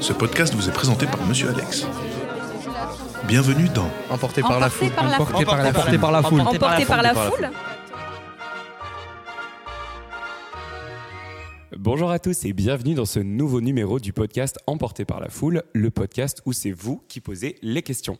Ce podcast vous est présenté par Monsieur Alex. Bienvenue dans Emporté par la foule. Emporté par la Emporté par la foule. Emporté par la foule Bonjour à tous et bienvenue dans ce nouveau numéro du podcast Emporté par la foule, le podcast où c'est vous qui posez les questions.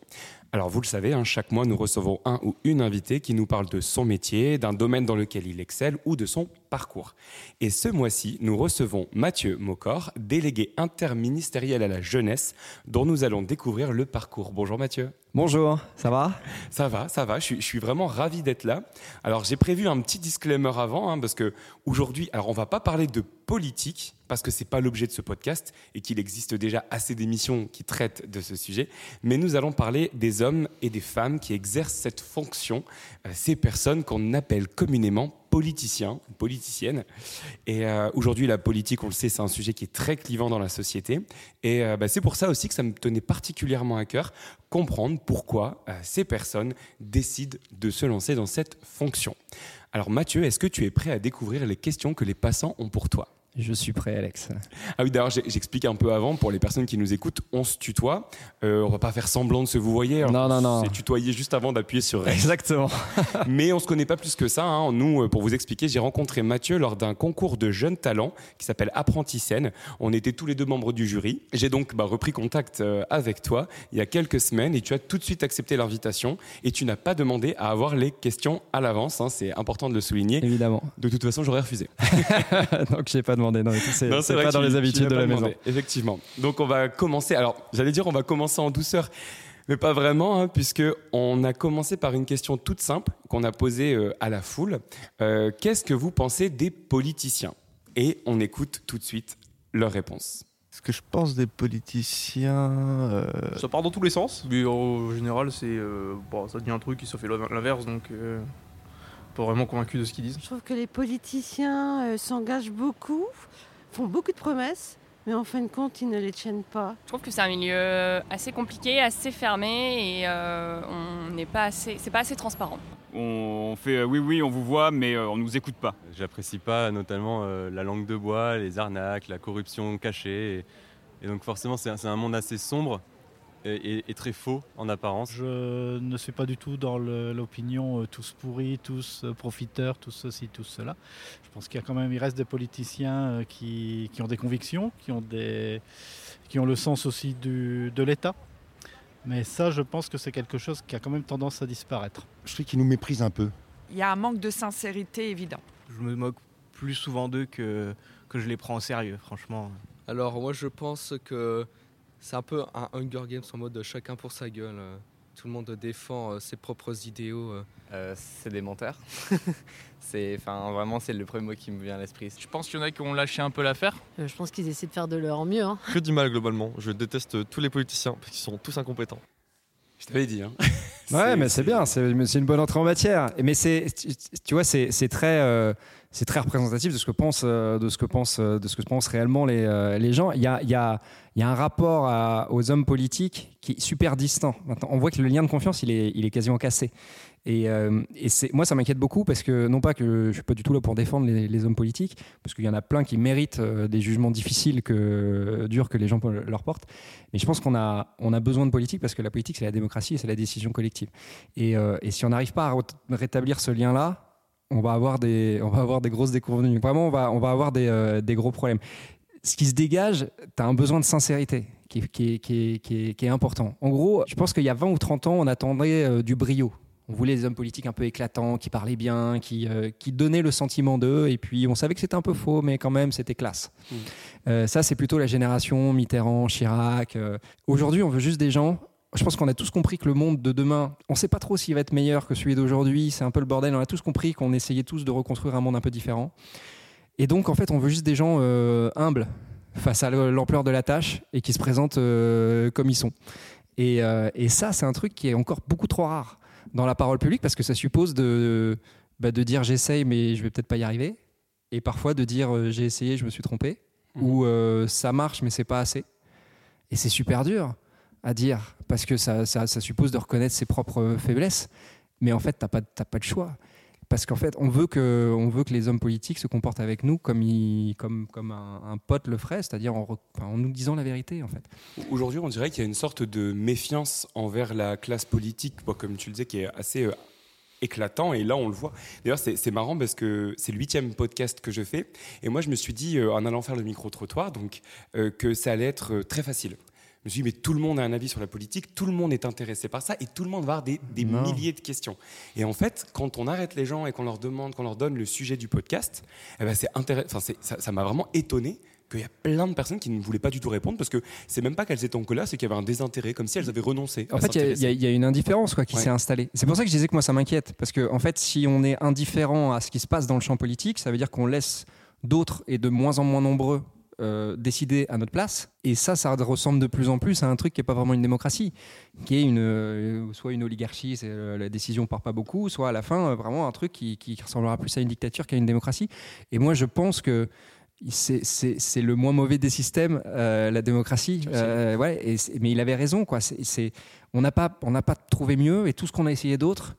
Alors vous le savez, hein, chaque mois nous recevons un ou une invitée qui nous parle de son métier, d'un domaine dans lequel il excelle ou de son parcours. Et ce mois-ci, nous recevons Mathieu Mocor, délégué interministériel à la jeunesse, dont nous allons découvrir le parcours. Bonjour Mathieu. Bonjour, ça va? Ça va, ça va. Je suis, je suis vraiment ravi d'être là. Alors j'ai prévu un petit disclaimer avant, hein, parce que aujourd'hui, alors on va pas parler de politique parce que c'est pas l'objet de ce podcast et qu'il existe déjà assez d'émissions qui traitent de ce sujet. Mais nous allons parler des hommes et des femmes qui exercent cette fonction, euh, ces personnes qu'on appelle communément politiciens, politiciennes. Et euh, aujourd'hui, la politique, on le sait, c'est un sujet qui est très clivant dans la société. Et euh, bah, c'est pour ça aussi que ça me tenait particulièrement à cœur comprendre pourquoi ces personnes décident de se lancer dans cette fonction. Alors Mathieu, est-ce que tu es prêt à découvrir les questions que les passants ont pour toi? Je suis prêt, Alex. Ah oui, d'ailleurs, j'explique un peu avant, pour les personnes qui nous écoutent, on se tutoie. Euh, on va pas faire semblant de se vous voyez. Non, non, non. C'est tutoyer juste avant d'appuyer sur Rec. Exactement. Mais on se connaît pas plus que ça. hein. Nous, euh, pour vous expliquer, j'ai rencontré Mathieu lors d'un concours de jeunes talents qui s'appelle Apprenti Scène. On était tous les deux membres du jury. J'ai donc bah, repris contact euh, avec toi il y a quelques semaines et tu as tout de suite accepté l'invitation et tu n'as pas demandé à avoir les questions à l'avance. hein. C'est important de le souligner. Évidemment. De toute façon, j'aurais refusé. Donc j'ai pas demandé. C'est Non, c'est pas dans les tu habitudes de la demandé, maison. Effectivement. Donc on va commencer. Alors j'allais dire on va commencer en douceur, mais pas vraiment, hein, puisque on a commencé par une question toute simple qu'on a posée euh, à la foule. Euh, Qu'est-ce que vous pensez des politiciens? Et on écoute tout de suite leur réponse. Ce que je pense des politiciens. euh, Ça part dans tous les sens, mais en général, c'est euh, bon, ça dit un truc et ça fait l'inverse, donc euh, pas vraiment convaincu de ce qu'ils disent. Je trouve que les politiciens euh, s'engagent beaucoup, font beaucoup de promesses, mais en fin de compte, ils ne les tiennent pas. Je trouve que c'est un milieu assez compliqué, assez fermé et euh, on n'est pas assez, c'est pas assez transparent. On fait euh, oui, oui, on vous voit, mais euh, on ne nous écoute pas. J'apprécie pas notamment euh, la langue de bois, les arnaques, la corruption cachée. Et, et donc forcément, c'est un monde assez sombre et très faux en apparence. Je ne suis pas du tout dans l'opinion euh, tous pourris, tous euh, profiteurs, tous ceci, tous cela. Je pense qu'il y a quand même, il reste des politiciens euh, qui, qui ont des convictions, qui ont, des, qui ont le sens aussi du- de l'État. Mais ça, je pense que c'est quelque chose qui a quand même tendance à disparaître. Je trouve qu'ils nous méprisent un peu. Il y a un manque de sincérité évident. Je me moque plus souvent d'eux que, que je les prends au sérieux, franchement. Alors moi je pense que c'est un peu un Hunger Games en mode chacun pour sa gueule. euh, Tout le monde défend euh, ses propres idéaux. euh. c'est des menteurs. c'est, enfin, vraiment, c'est le premier mot qui me vient à l'esprit. Je pense qu'il y en a qui ont lâché un peu l'affaire? Euh, je pense qu'ils essaient de faire de leur mieux. hein. Que du mal globalement. Je déteste tous les politiciens parce qu'ils sont tous incompétents. Je t'avais dit. Hein. Ouais, mais c'est bien, c'est une bonne entrée en matière. Mais c'est, tu- vois, c'est c'est très, euh, c'est très représentatif de ce que pensent, euh, de ce que pensent, euh, de ce que pensent réellement les, euh, les gens. Il y a, il y a, il y a un rapport aux hommes politiques qui est super distant. On voit que le lien de confiance, il est, il est quasiment cassé. Et, et c'est, moi, ça m'inquiète beaucoup parce que non pas que je suis pas du tout là pour défendre les, hommes politiques, parce qu'il y en a plein qui méritent des jugements difficiles que durs que les gens leur portent. Mais je pense qu'on a, on a besoin de politique parce que la politique, c'est la démocratie et c'est la décision collective. Et, et si on n'arrive pas à rétablir ce lien-là, on va avoir des, on va avoir des grosses déconvenues. Vraiment, on va, on va avoir des, euh, des gros problèmes. Ce qui se dégage, tu as un besoin de sincérité qui est, qui est- qui est- qui est- qui est important. En gros, je pense qu'il y a 20 ou 30 ans, on attendait euh, du brio. On voulait des hommes politiques un peu éclatants, qui parlaient bien, qui, euh, qui donnaient le sentiment d'eux. Et puis, on savait que c'était un peu faux, mais quand même, c'était classe. Euh, ça, c'est plutôt la génération Mitterrand, Chirac. Aujourd'hui, on veut juste des gens. Je pense qu'on a tous compris que le monde de demain, on ne sait pas trop s'il va être meilleur que celui d'aujourd'hui. C'est un peu le bordel. On a tous compris qu'on essayait tous de reconstruire un monde un peu différent. Et donc, en fait, on veut juste des gens euh, humbles face à l'ampleur de la tâche et qui se présentent euh, comme ils sont. Et, euh, et ça, c'est un truc qui est encore beaucoup trop rare dans la parole publique parce que ça suppose de, bah, de dire j'essaye mais je vais peut-être pas y arriver. Et parfois de dire j'ai essayé, je me suis trompé. Ou euh, ça marche mais c'est pas assez. Et c'est super dur à dire parce que ça, ça, suppose de reconnaître ses propres faiblesses. Mais en fait, t'as pas, t'as pas de choix. parce qu'en fait, on veut, que, on veut que les hommes politiques se comportent avec nous comme, ils- comme, comme un, pote le ferait, c'est-à-dire en, en nous disant la vérité, en fait. Aujourd'hui, on dirait qu'il y a une sorte de méfiance envers la classe politique, comme tu le disais, qui est assez euh, éclatant. Et là, on le voit. D'ailleurs, c'est marrant parce que c'est le huitième podcast que je fais. Et moi, je me suis dit, euh, en allant faire le micro-trottoir, donc, euh, que ça allait être très facile. Je me suis dit, mais tout le monde a un avis sur la politique, tout le monde est intéressé par ça, et tout le monde va avoir des, milliers de questions. Et en fait, quand on arrête les gens et qu'on leur demande, qu'on leur donne le sujet du podcast, eh ben, c'est enfin, c'est- ça ça m'a vraiment étonné qu'il y a plein de personnes qui ne voulaient pas du tout répondre parce que c'est même pas qu'elles étaient en colère, c'est qu'il y avait un désintérêt, comme si elles avaient renoncé. En à fait, il y a- y, une indifférence quoi, qui Ouais. s'est installée. C'est pour ça que je disais que moi, ça m'inquiète. Parce que, en fait, si on est indifférent à ce qui se passe dans le champ politique, ça veut dire qu'on laisse d'autres et de moins en moins nombreux euh, décider à notre place. Et ça, ça ressemble de plus en plus à un truc qui n'est pas vraiment une démocratie, qui est une, euh, soit une oligarchie, c'est, euh, la décision part pas beaucoup, soit à la fin, vraiment un truc qui, qui ressemblera plus à une dictature qu'à une démocratie. Et moi, je pense que c'est- c'est c'est le moins mauvais des systèmes, euh, la démocratie. Euh, ouais, et mais il avait raison, quoi. C'est- on n'a pas, on n'a pas trouvé mieux, et tout ce qu'on a essayé d'autre,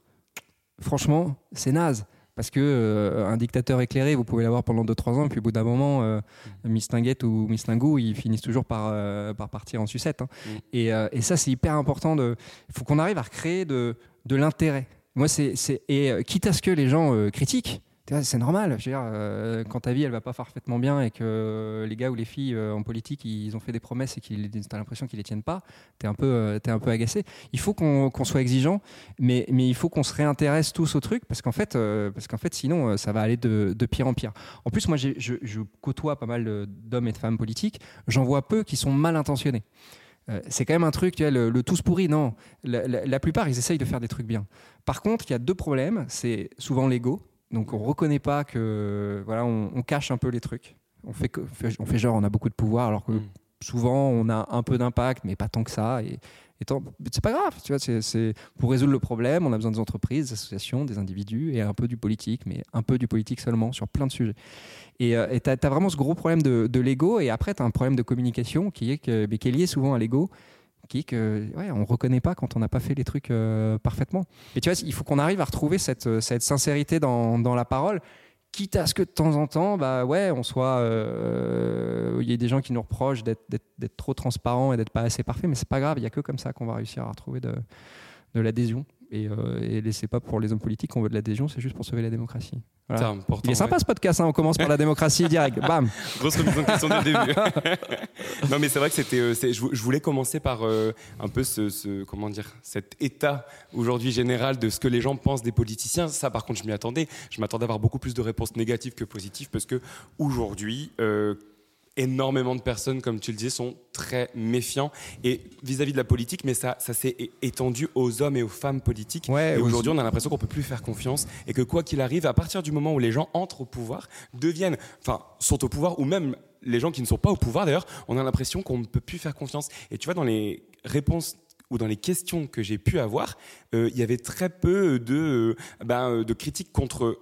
franchement, c'est naze. Parce que euh, un dictateur éclairé, vous pouvez l'avoir pendant 2-3 ans, et puis au bout d'un moment, euh, Miss Tinguette ou Miss Lingou, ils finissent toujours par, euh, par partir en sucette. hein. Et, euh, et ça, c'est hyper important. Il faut qu'on arrive à recréer de, de l'intérêt. Moi, c'est, et quitte à ce que les gens critiquent, c'est normal. Euh, quand ta vie elle va pas parfaitement bien et que les gars ou les filles euh, en politique ils ont fait des promesses et qu'ils as l'impression qu'ils les tiennent pas, t'es un peu euh, t'es un peu agacé. Il faut qu'on qu'on soit exigeant, mais mais il faut qu'on se réintéresse tous au truc parce qu'en fait parce qu'en fait sinon ça va aller de, de pire en pire. En plus moi je, côtoie pas mal d'hommes et de femmes politiques, j'en vois peu qui sont mal intentionnés. C'est quand même un truc, le, le tous pourri, non. La- la plupart, ils essayent de faire des trucs bien. Par contre, il y a deux problèmes. C'est souvent l'ego. Donc, on reconnaît pas que. Voilà, on, on cache un peu les trucs. On fait, que- on fait genre, on a beaucoup de pouvoir, alors que souvent, on a un peu d'impact, mais pas tant que ça. Et, c'est pas grave, tu vois. c'est- c'est- pour résoudre le problème, on a besoin des entreprises, des associations, des individus et un peu du politique, mais un peu du politique seulement sur plein de sujets. Et tu as, vraiment ce gros problème de, de l'ego. Et après, tu as un problème de communication qui est, que, qui est lié souvent à l'ego qui est que ouais, on reconnaît pas quand on n'a pas fait les trucs euh, parfaitement. Et tu vois, il faut qu'on arrive à retrouver cette, cette sincérité dans, dans la parole, quitte à ce que de temps en temps, bah ouais, on soit, euh, il y ait des gens qui nous reprochent d'être trop transparent et d'être pas assez parfait, mais c'est pas grave. Il y a que comme ça qu'on va réussir à retrouver de, de l'adhésion. Et, euh, et c'est pas pour les hommes politiques qu'on veut de l'adhésion, c'est juste pour sauver la démocratie. Voilà. C'est important, il est sympa ouais. ce podcast, hein, on commence par la démocratie direct, bam. Grosse remise en question dès le début. non, mais c'est vrai que c'était. euh, c'est- je, vou- je voulais commencer par euh, un peu ce, ce- comment dire, cet état aujourd'hui général de ce que les gens pensent des politiciens. Ça, par contre, je m'y attendais. Je m'attendais à avoir beaucoup plus de réponses négatives que positives parce que aujourd'hui. euh, énormément de personnes, comme tu le disais, sont très méfiants et vis-à-vis de la politique, mais ça, ça s'est étendu aux hommes et aux femmes politiques. et aujourd'hui, on a l'impression qu'on peut plus faire confiance et que quoi qu'il arrive, à partir du moment où les gens entrent au pouvoir, deviennent, enfin, sont au pouvoir ou même les gens qui ne sont pas au pouvoir d'ailleurs, on a l'impression qu'on ne peut plus faire confiance. Et tu vois, dans les réponses ou dans les questions que j'ai pu avoir, euh, il y avait très peu de, euh, ben, euh, de critiques contre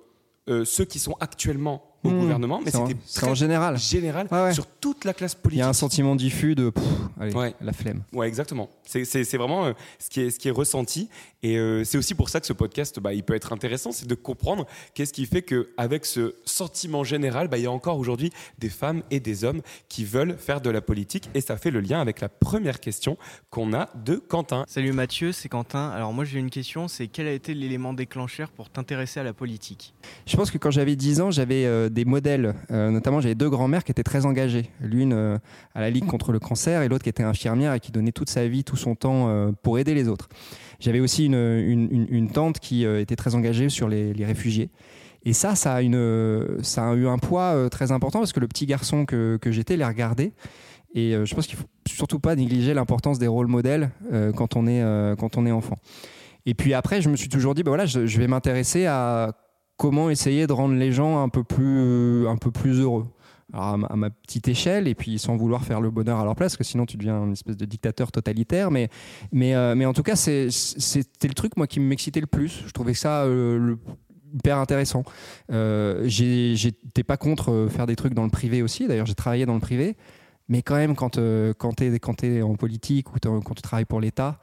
euh, ceux qui sont actuellement au Mmh. gouvernement, mais c'était très en général. général Ouais, ouais. sur toute la classe Il y politique. a un sentiment diffus de pff, allez, Ouais. la flemme. Ouais, exactement. C'est vraiment euh, ce, qui est, ce qui est ressenti. Et euh, c'est aussi pour ça que ce podcast, bah, il peut être intéressant, c'est de comprendre qu'est-ce qui fait qu'avec ce sentiment général, bah, il y a encore aujourd'hui des femmes et des hommes qui veulent faire de la politique. Et ça fait le lien avec la première question qu'on a de Quentin. Salut Mathieu, c'est Quentin. Alors moi j'ai une question, c'est quel a été l'élément déclencheur pour t'intéresser à la politique? Je pense que quand j'avais 10 ans, j'avais euh, des modèles. Euh, notamment, j'avais deux grands-mères qui étaient très engagées. L'une euh, à la Ligue contre le cancer et l'autre qui était infirmière et qui donnait toute sa vie, tout son temps euh, pour aider les autres. J'avais aussi une, une- tante qui euh, était très engagée sur les, réfugiés. Et ça, ça a, une, ça a eu un poids euh, très important parce que le petit garçon que, que j'étais les regardait. Et euh, je pense qu'il faut surtout pas négliger l'importance des rôles modèles quand, on est, quand on est enfant. Et puis après, je me suis toujours dit, bah voilà, je, je vais m'intéresser à comment essayer de rendre les gens un peu plus, un peu plus heureux. À ma, petite échelle, et puis sans vouloir faire le bonheur à leur place, parce que sinon tu deviens une espèce de dictateur totalitaire. Mais, mais, euh, mais en tout cas, c'était le truc moi qui m'excitait le plus. Je trouvais ça euh, hyper intéressant. Euh, J'étais pas contre euh, faire des trucs dans le privé aussi. D'ailleurs, j'ai travaillé dans le privé. Mais quand même, quand, quand tu es, es en politique ou quand tu travailles pour l'État,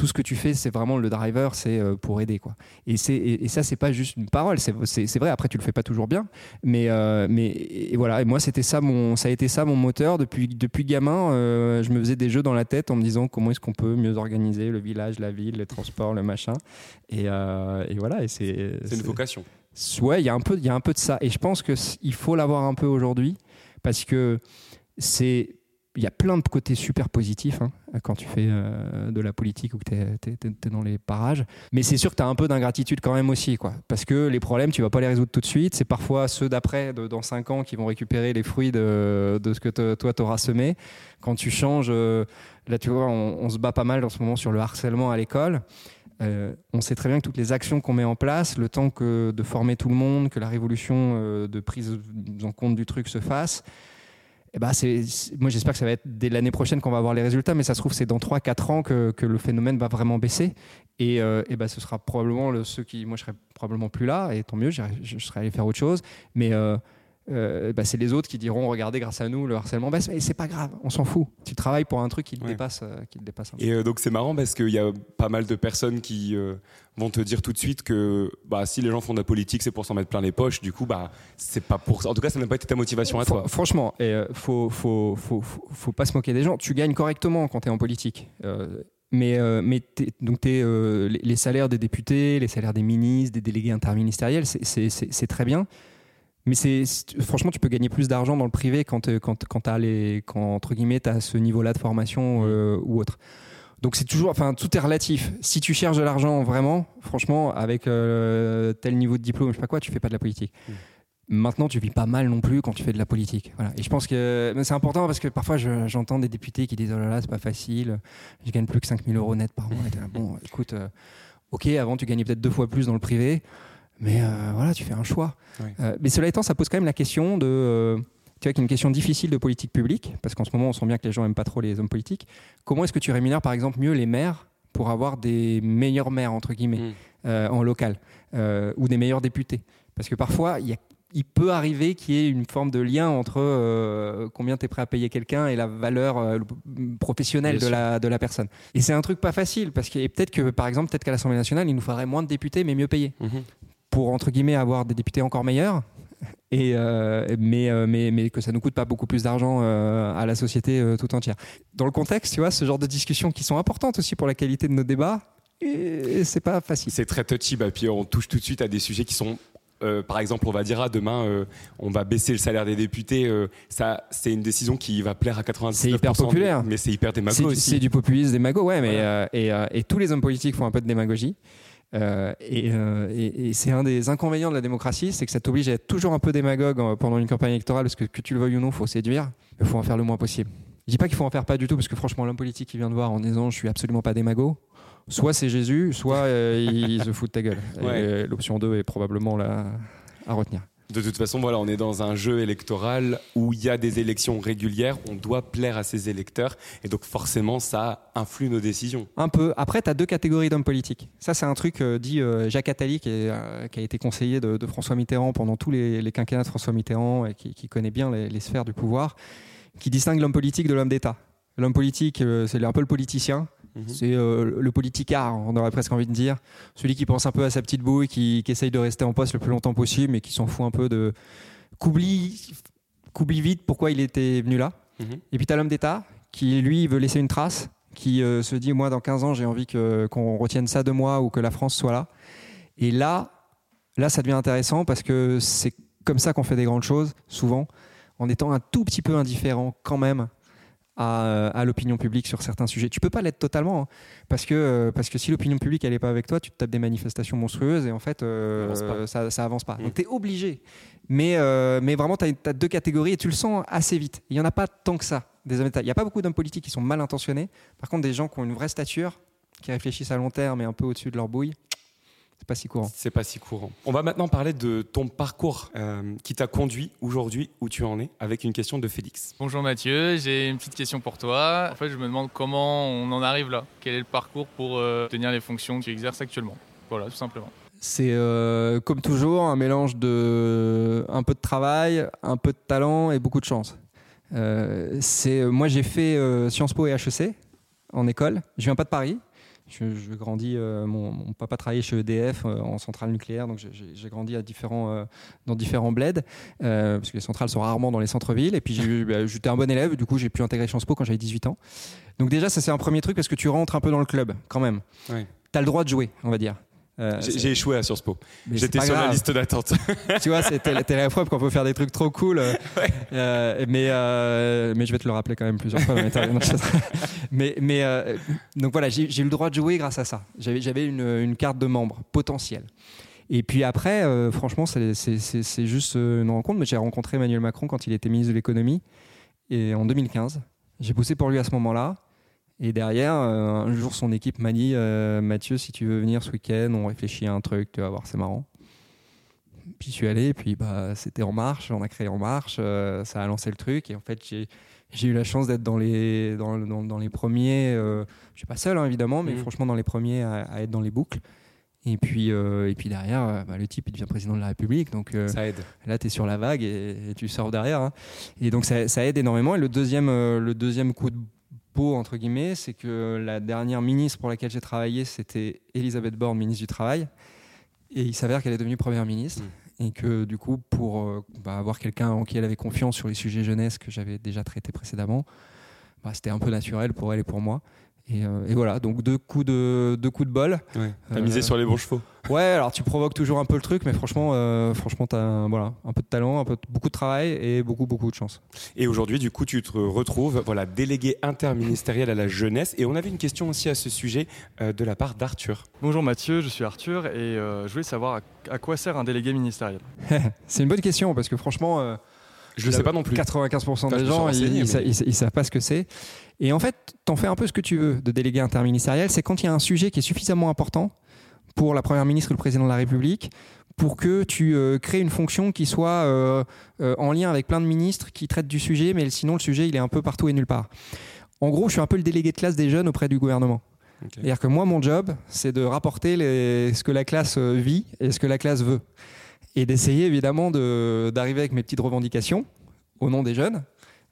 tout ce que tu fais, c'est vraiment le driver, c'est euh, pour aider. Quoi. Et, c'est, et, et ça, c'est pas juste une parole, c'est, c'est, c'est vrai, après, tu le fais pas toujours bien. Mais, euh, mais et voilà, et moi, c'était ça, mon, ça a été ça mon moteur. Depuis, depuis gamin, euh, je me faisais des jeux dans la tête en me disant comment est-ce qu'on peut mieux organiser le village, la ville, les transports, le machin. Et, euh, et voilà, et c'est. C'est une vocation. Ouais, il y a un peu, y a un peu de ça. Et je pense que c- il faut l'avoir un peu aujourd'hui parce que c'est, il y a plein de côtés super positifs hein, quand tu fais euh, de la politique ou que tu es, dans les parages. Mais c'est sûr que tu as un peu d'ingratitude quand même aussi, quoi. Parce que les problèmes, tu vas pas les résoudre tout de suite. C'est parfois ceux d'après, dans 5 ans, qui vont récupérer les fruits de, ce que te- toi t'auras semé. Quand tu changes, euh, là tu vois, on, se bat pas mal en ce moment sur le harcèlement à l'école. Euh, on sait très bien que toutes les actions qu'on met en place, le temps que de former tout le monde, que la révolution de prise en compte du truc se fasse, eh ben c'est, moi j'espère que ça va être dès l'année prochaine qu'on va avoir les résultats, mais ça se trouve c'est dans 3-4 ans que, que le phénomène va vraiment baisser. Et, euh, eh ben, ce sera probablement le, ceux qui. Moi je serai probablement plus là, et tant mieux, j'irai- je serai allé faire autre chose. Mais euh, euh, bah, c'est les autres qui diront regardez, grâce à nous, le harcèlement baisse. Mais c'est pas grave, on s'en fout. Tu travailles pour un truc qui te dépasse. euh, qui te dépasse un. Et euh, donc c'est marrant parce qu'il y a pas mal de personnes qui euh, vont te dire tout de suite que bah, si les gens font de la politique, c'est pour s'en mettre plein les poches. Du coup, bah, c'est pas pour. En tout cas, ça n'a pas été ta motivation à toi. Franchement, et, faut, faut, faut, faut, faut pas se moquer des gens. Tu gagnes correctement quand tu es en politique. Mais euh, donc euh, les, salaires des députés, les salaires des ministres, des délégués interministériels, c'est très bien. Mais c'est franchement, tu peux gagner plus d'argent dans le privé quand, euh, quand, quand, t'as les, quand entre guillemets, tu as ce niveau-là de formation euh, ou autre. Donc c'est toujours, enfin tout est relatif. Si tu cherches de l'argent vraiment, franchement, avec euh, tel niveau de diplôme, je sais pas quoi, tu fais pas de la politique. Maintenant, tu vis pas mal non plus quand tu fais de la politique. Voilà. Et je pense que c'est important parce que parfois je- j'entends des députés qui disent Oh là là, c'est pas facile, je gagne plus que 5000 euros net par mois. Et t'es là, bon, écoute, euh, ok, avant tu gagnais peut-être deux fois plus dans le privé, mais euh, voilà, tu fais un choix. Euh, mais cela étant, ça pose quand même la question de. euh, tu vois, qui est une question difficile de politique publique, parce qu'en ce moment, on sent bien que les gens n'aiment pas trop les hommes politiques. Comment est-ce que tu rémunères, par exemple, mieux les maires pour avoir des meilleurs maires, entre guillemets, euh, en local, euh, ou des meilleurs députés? Parce que parfois, il y a- il peut arriver qu'il y ait une forme de lien entre euh, combien tu es prêt à payer quelqu'un et la valeur le- professionnelle de la, de la personne. Et c'est un truc pas facile, parce que peut-être que, par exemple, peut-être qu'à l'Assemblée nationale, il nous faudrait moins de députés, mais mieux payés Mhm. Pour entre guillemets avoir des députés encore meilleurs. Et euh, mais, euh, mais, mais que ça nous coûte pas beaucoup plus d'argent euh, à la société tout entière. Dans le contexte, tu vois, ce genre de discussions qui sont importantes aussi pour la qualité de nos débats, c'est pas facile. C'est très touchy, bah, puis on touche tout de suite à des sujets qui sont. euh, par exemple, on va dire ah, demain, euh, on va baisser le salaire des députés. euh, ça, c'est une décision qui va plaire à 99%. C'est hyper populaire. mais c'est hyper démago aussi. C'est du populisme démago, ouais, mais et, et tous les hommes politiques font un peu de démagogie. Euh, et euh, et- et c'est un des inconvénients de la démocratie, c'est que ça t'oblige à être toujours un peu démagogue pendant une campagne électorale, parce que que tu le veuilles ou non, faut séduire. Il faut en faire le moins possible. Je dis pas qu'il faut en faire pas du tout, parce que franchement, l'homme politique qui vient de voir en disant je suis absolument pas démago, soit c'est Jésus, soit euh, il se fout de ta gueule. Ouais. L'option 2 est probablement la à retenir. De toute façon, voilà, on est dans un jeu électoral où il y a des élections régulières, on doit plaire à ses électeurs, et donc forcément, ça influe nos décisions. Un peu. Après, tu as deux catégories d'hommes politiques. Ça, c'est un truc euh, dit euh, Jacques Attali, euh, qui a été conseiller de, François Mitterrand pendant tous les, quinquennats de François Mitterrand et qui, connaît bien les, les sphères du pouvoir, qui distingue l'homme politique de l'homme d'État. L'homme politique, c'est un peu le politicien. C'est euh, le politicard, on aurait presque envie de dire. Celui qui pense un peu à sa petite bouille, qui, qui essaye de rester en poste le plus longtemps possible, mais qui s'en fout un peu de. qu'oublie qu'oublie vite pourquoi il était venu là. Mhm. Et puis tu as l'homme d'État qui, lui, veut laisser une trace, qui euh, se dit, moi, dans 15 ans, j'ai envie qu'on retienne ça de moi ou que la France soit là. Et là, là, ça devient intéressant parce que c'est comme ça qu'on fait des grandes choses, souvent, en étant un tout petit peu indifférent quand même à, euh, à l'opinion publique sur certains sujets. Tu peux pas l'être totalement, hein, parce, que, euh, parce que si l'opinion publique elle est pas avec toi, tu te tapes des manifestations monstrueuses et en fait, euh, Avance ça, ça avance pas. Donc tu es obligé. Mais, euh, mais vraiment, tu as, deux catégories et tu le sens assez vite. Il y en a pas tant que ça. Il n'y a pas beaucoup d'hommes politiques qui sont mal intentionnés. Par contre, des gens qui ont une vraie stature, qui réfléchissent à long terme et un peu au-dessus de leur bouille, c'est pas si courant. C'est pas si courant. On va maintenant parler de ton parcours euh, qui t'a conduit aujourd'hui où tu en es avec une question de Félix. Bonjour Mathieu, j'ai une petite question pour toi. En fait, je me demande comment on en arrive là. Quel est le parcours pour euh, tenir les fonctions que tu exerces actuellement? Voilà, tout simplement. C'est euh, comme toujours un mélange de un peu de travail, un peu de talent et beaucoup de chance. Euh, c'est moi j'ai fait euh, Sciences Po et HEC en école. Je viens pas de Paris. Je, je grandis, euh, mon, mon papa travaillait chez EDF euh, en centrale nucléaire, donc j'ai- grandi à différents, euh, dans différents bleds, euh, parce que les centrales sont rarement dans les centres-villes. Et puis bah, j'étais un bon élève, du coup j'ai pu intégrer Sciences Po quand j'avais 18 ans. Donc déjà, ça c'est un premier truc parce que tu rentres un peu dans le club quand même. Ouais. Tu as le droit de jouer, on va dire. Euh, J'ai échoué à Sciences Po. J'étais sur la liste d'attente. tu vois, t'es la preuve qu'on peut faire des trucs trop cool. euh, euh, mais, euh, mais je vais te le rappeler quand même plusieurs fois. mais mais donc voilà, j'ai eu le droit de jouer grâce à ça. J'avais une, une carte de membre potentielle. Et puis après, franchement, c'est- juste une rencontre. Mais j'ai rencontré Emmanuel Macron quand il était ministre de l'économie et en 2015. J'ai bossé pour lui à ce moment-là. Et derrière, euh, un jour, son équipe m'a dit euh, Mathieu, si tu veux venir ce week-end, on réfléchit à un truc, tu vas voir, c'est marrant. Puis je suis allé, et puis bah, c'était En Marche, on a créé En Marche, euh, ça a lancé le truc. Et en fait, j'ai, eu la chance d'être dans les, dans, dans- dans les premiers, je suis pas seul hein, évidemment, mais Mhm. franchement dans les premiers à, à être dans les boucles. Et puis, et puis derrière, bah, le type il devient président de la République. Donc Ça aide. là, tu es sur la vague et, et tu sors derrière. hein. Et donc ça, ça aide énormément. Et le deuxième, le deuxième coup de peau, entre guillemets, c'est que la dernière ministre pour laquelle j'ai travaillé, c'était Elisabeth Borne, ministre du Travail. Et il s'avère qu'elle est devenue première ministre. Et que du coup, pour euh, bah, avoir quelqu'un en qui elle avait confiance sur les sujets jeunesse que j'avais déjà traités précédemment, bah, c'était un peu naturel pour elle et pour moi. Et, euh, et voilà, donc deux coups de, deux coups de bol. Ouais. T'as misé sur les bons chevaux. Ouais, alors tu provoques toujours un peu le truc, mais franchement, euh, franchement, t'as un, voilà, un peu de talent, un peu, beaucoup de travail et beaucoup, beaucoup de chance. Et aujourd'hui, du coup, tu te retrouves voilà, délégué interministériel à la jeunesse. Et on avait une question aussi à ce sujet euh, de la part d'Arthur. Bonjour Mathieu, je suis Arthur et euh, je voulais savoir à, à quoi sert un délégué ministériel? C'est une bonne question parce que franchement, euh, Je le sais pas non plus. 95% Enfin, je des gens, ils, mais- ils savent pas ce que c'est. Et en fait, t'en fais un peu ce que tu veux de délégué interministériel. C'est quand il y a un sujet qui est suffisamment important pour la première ministre ou le président de la République pour que tu euh, crées une fonction qui soit euh, euh, en lien avec plein de ministres qui traitent du sujet, mais sinon le sujet il est un peu partout et nulle part. En gros, je suis un peu le délégué de classe des jeunes auprès du gouvernement. C'est-à-dire que moi, mon job, c'est de rapporter les- ce que la classe vit et ce que la classe veut. Et d'essayer évidemment de- d'arriver avec mes petites revendications au nom des jeunes.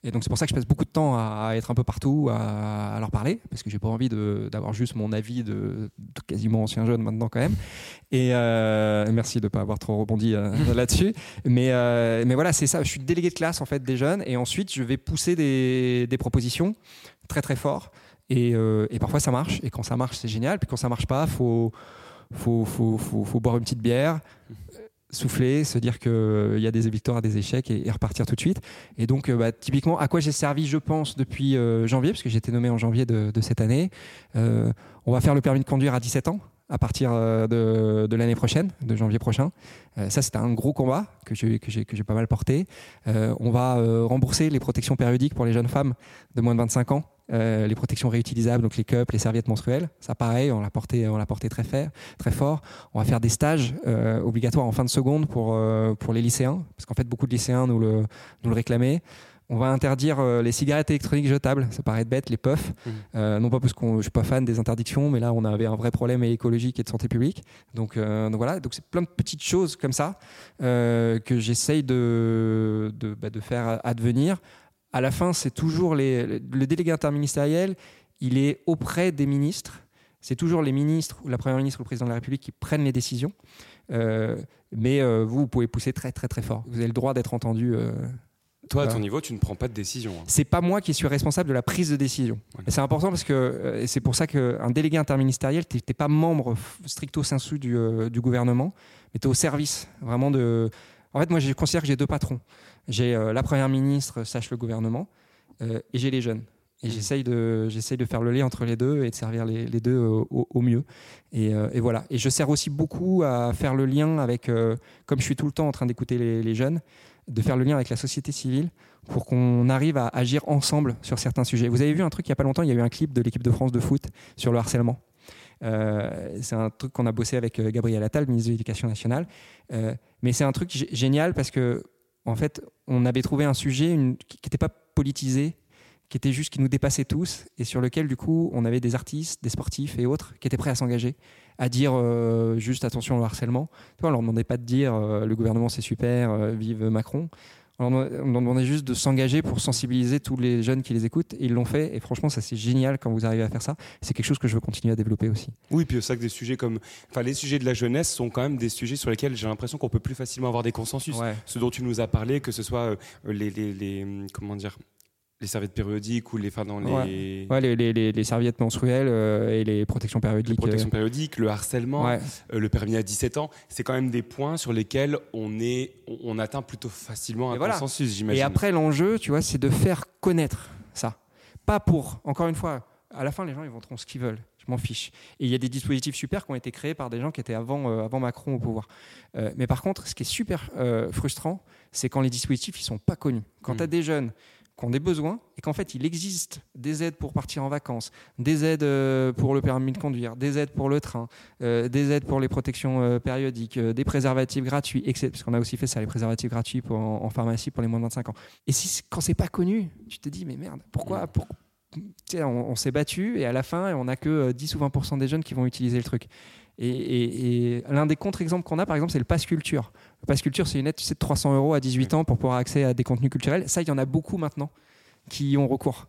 Et donc c'est pour ça que je passe beaucoup de temps à, à être un peu partout, à, à leur parler, parce que j'ai pas envie d'avoir juste mon avis de, de quasiment ancien jeune maintenant quand même. Et euh, merci de ne pas avoir trop rebondi euh, là-dessus. Mais, euh, mais voilà, c'est ça. Je suis délégué de classe en fait des jeunes, et ensuite je vais pousser des, des propositions très très fort. Et, et parfois ça marche. Et quand ça marche, c'est génial. Puis quand ça marche pas, faut faut, faut, faut, faut boire une petite bière, euh, souffler, se dire qu'il y a des victoires, des échecs et, repartir tout de suite. Et donc, euh, bah, typiquement, à quoi j'ai servi, je pense, depuis euh, janvier, parce que j'ai été nommé en janvier de, cette année. Euh, on va faire le permis de conduire à 17 ans à partir euh, de, l'année prochaine, de janvier prochain. Euh, ça, c'était un gros combat que j'ai pas mal porté. Euh, on va euh, rembourser les protections périodiques pour les jeunes femmes de moins de 25 ans. Euh, les protections réutilisables, donc les cups, les serviettes menstruelles. Ça, pareil, on l'a porté, on l'a porté très, fer- très fort. On va faire des stages euh, obligatoires en fin de seconde pour, euh, pour les lycéens, parce qu'en fait, beaucoup de lycéens nous le, nous le réclamaient. On va interdire les cigarettes électroniques jetables, ça paraît bête, les puffs. Euh, non pas parce que je suis pas fan des interdictions, mais là on avait un vrai problème écologique et de santé publique. Donc, euh, donc voilà, donc c'est plein de petites choses comme ça euh, que j'essaye de, de, bah, de faire advenir. À la fin, c'est toujours les, le délégué interministériel, il est auprès des ministres. C'est toujours les ministres ou la première ministre ou le président de la République qui prennent les décisions. Euh, mais euh, vous, vous pouvez pousser très très très fort. Vous avez le droit d'être entendu. euh, Toi, à ton niveau, tu ne prends pas de décision. hein. C'est pas moi qui suis responsable de la prise de décision. C'est important parce que c'est pour ça qu'un délégué interministériel, tu n'es pas membre stricto sensu du, du gouvernement, mais tu es au service vraiment de. En fait, moi, je considère que j'ai deux patrons. J'ai euh, la première ministre, sache le gouvernement, euh, et j'ai les jeunes. Et j'essaye de, de faire le lien entre les deux et de servir les, les deux euh, au, au mieux. Et, euh, et voilà. Et je sers aussi beaucoup à faire le lien avec, comme je suis tout le temps en train d'écouter les, les jeunes, de faire le lien avec la société civile pour qu'on arrive à agir ensemble sur certains sujets. Vous avez vu un truc il n'y a pas longtemps, il y a eu un clip de l'équipe de France de foot sur le harcèlement. Euh, c'est un truc qu'on a bossé avec euh, Gabriel Attal, ministre de l'Éducation nationale. Euh, mais c'est un truc gé- génial parce que, en fait, on avait trouvé un sujet qui n'était pas politisé, qui était juste qui nous dépassait tous et sur lequel, du coup, on avait des artistes, des sportifs et autres qui étaient prêts à s'engager, à dire juste attention au harcèlement. Tu vois, on leur demandait pas de dire le gouvernement c'est super, vive Macron. On leur demandait juste de s'engager pour sensibiliser tous les jeunes qui les écoutent. Et ils l'ont fait. Et franchement, ça c'est génial quand vous arrivez à faire ça. C'est quelque chose que je veux continuer à développer aussi. Oui, puis c'est vrai que des sujets comme, enfin, les sujets de la jeunesse sont quand même des sujets sur lesquels j'ai l'impression qu'on peut plus facilement avoir des consensus. Ouais. Ce dont tu nous as parlé, que ce soit euh, les, les, les- comment dire, les serviettes périodiques ou les, enfin, dans les, Ouais. Ouais, les, les- les- les serviettes menstruelles euh, et les protections périodiques. protection euh, périodique, le harcèlement, Ouais. euh, le permis à 17 ans, c'est quand même des points sur lesquels on est, on, atteint plutôt facilement un Et voilà. consensus, j'imagine. Et après, l'enjeu, tu vois, c'est de faire connaître ça. Pas pour, encore une fois, à la fin, les gens, ils voteront ce qu'ils veulent. Je m'en fiche. Et il y a des dispositifs super qui ont été créés par des gens qui étaient avant, euh, avant Macron au pouvoir. Mais par contre, ce qui est super frustrant, c'est quand les dispositifs, ils sont pas connus. Quand tu as des jeunes qui ont des besoins et qu'en fait, il existe des aides pour partir en vacances, des aides euh, pour le permis de conduire, des aides pour le train, euh, des aides pour les protections euh, périodiques, euh, des préservatifs gratuits, etc. Parce qu'on a aussi fait ça, les préservatifs gratuits pour- en, en pharmacie pour les moins de 25 ans. Et si, quand c'est pas connu, tu te dis, mais merde, pourquoi sais, on, on s'est battu et à la fin, on n'a que euh, 10 ou 20% des jeunes qui vont utiliser le truc. Et, et- et l'un des contre-exemples qu'on a, par exemple, c'est le pass culture. Le pass culture, c'est une aide tu sais, de 300 euros à 18 ans pour pouvoir accès à des contenus culturels. Ça, il y en a beaucoup maintenant qui y ont recours.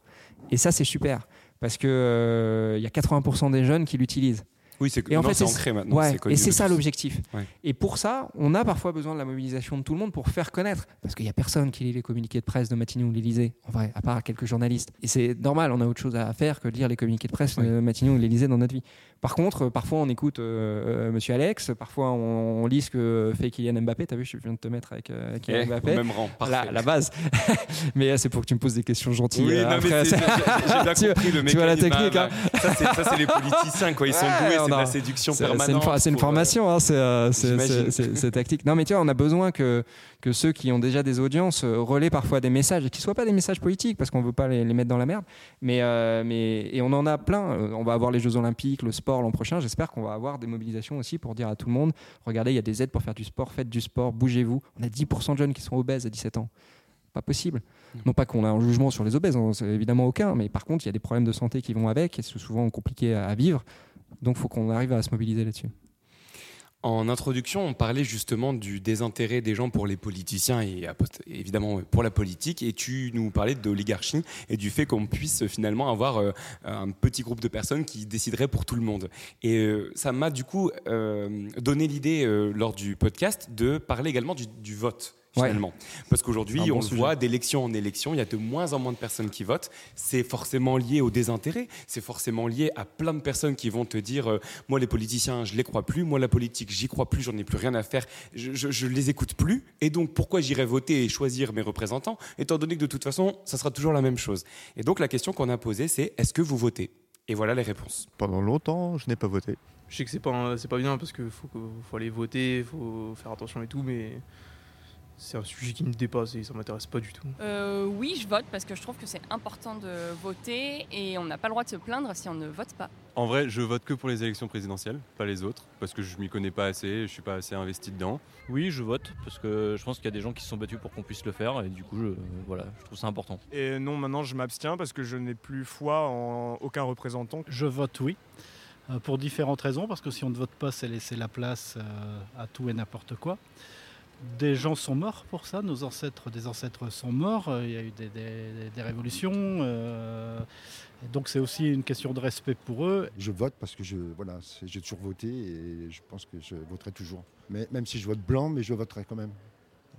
Et ça, c'est super parce que euh, il y a 80% des jeunes qui l'utilisent. Oui, c'est Et en fait, c'est ancré maintenant. ouais, c'est connu et c'est ça l'objectif. Ouais. Et pour ça, on a parfois besoin de la mobilisation de tout le monde pour faire connaître. Parce qu'il n'y a personne qui lit les communiqués de presse de Matignon ou l'Élysée, en vrai, à part quelques journalistes. Et c'est normal, on a autre chose à faire que de lire les communiqués de presse de Matignon ou l'Élysée dans notre vie. Par contre, parfois on écoute euh, euh, Monsieur Alex, parfois on, on lit ce que fait Kylian Mbappé. T'as vu, je viens de te mettre avec euh, Kylian Eh, Mbappé. au même rang, la, la base. mais euh, c'est pour que tu me poses des questions gentilles. Oui, euh, non, après. j'ai bien Tu- compris le Tu vois la mécanisme, technique. hein, hein. bah, ça, c'est- ça, c'est les politiciens, quoi. Ils sont doués, c'est de on la a- séduction c'est- C'est une, formation, hein, c'est tactique. Non, mais tu vois, on a besoin que, que ceux qui ont déjà des audiences euh, relaient parfois des messages, et qui ne soient pas des messages politiques, parce qu'on ne veut pas les, les mettre dans la merde. Mais, euh, mais, et on en a plein. Euh, On va avoir les Jeux Olympiques, le sport l'an prochain. J'espère qu'on va avoir des mobilisations aussi pour dire à tout le monde regardez, il y a des aides pour faire du sport, faites du sport, bougez-vous. On a 10% de jeunes qui sont obèses à 17 ans. Pas possible. Non pas qu'on a un jugement sur les obèses, hein, évidemment aucun, mais par contre, il y a des problèmes de santé qui vont avec, et c'est souvent compliqué à vivre. Donc, il faut qu'on arrive à se mobiliser là-dessus. En introduction, on parlait justement du désintérêt des gens pour les politiciens et évidemment pour la politique. Et tu nous parlais de l'oligarchie et du fait qu'on puisse finalement avoir euh, un petit groupe de personnes qui décideraient pour tout le monde. Et euh, ça m'a du coup euh, donné l'idée lors du podcast de parler également du vote. Ouais. Finalement. Parce qu'aujourd'hui, bon on le voit, d'élection en élection, il y a de moins en moins de personnes qui votent. C'est forcément lié au désintérêt. C'est forcément lié à plein de personnes qui vont te dire euh, Moi, les politiciens, je les crois plus. Moi, la politique, j'y crois plus. J'en ai plus rien à faire. Je, je, je les écoute plus. Et donc, pourquoi j'irais voter et choisir mes représentants Étant donné que de toute façon, ça sera toujours la même chose? Et donc, la question qu'on a posée, c'est Est-ce que vous votez? Et voilà les réponses. Pendant longtemps, je n'ai pas voté. Je sais que c'est pas, c'est pas bien parce qu'il faut, faut aller voter, faut faire attention et tout, mais c'est un sujet qui me dépasse et ça m'intéresse pas du tout. Euh, oui, je vote parce que je trouve que c'est important de voter et on n'a pas le droit de se plaindre si on ne vote pas. En vrai, je vote que pour les élections présidentielles, pas les autres, parce que je m'y connais pas assez, je suis pas assez investi dedans. Oui, je vote parce que je pense qu'il y a des gens qui se sont battus pour qu'on puisse le faire et du coup, je, voilà, je trouve ça important. Et non, maintenant je m'abstiens parce que je n'ai plus foi en aucun représentant. Je vote oui, euh, pour différentes raisons, parce que si on ne vote pas, c'est laisser la place euh, à tout et n'importe quoi. Des gens sont morts pour ça, nos ancêtres, des ancêtres sont morts, euh, il y a eu des, des- des révolutions, euh, donc c'est aussi une question de respect pour eux. Je vote parce que je voilà, j'ai toujours voté et je pense que je voterai toujours. Mais même si je vote blanc, mais je voterai quand même.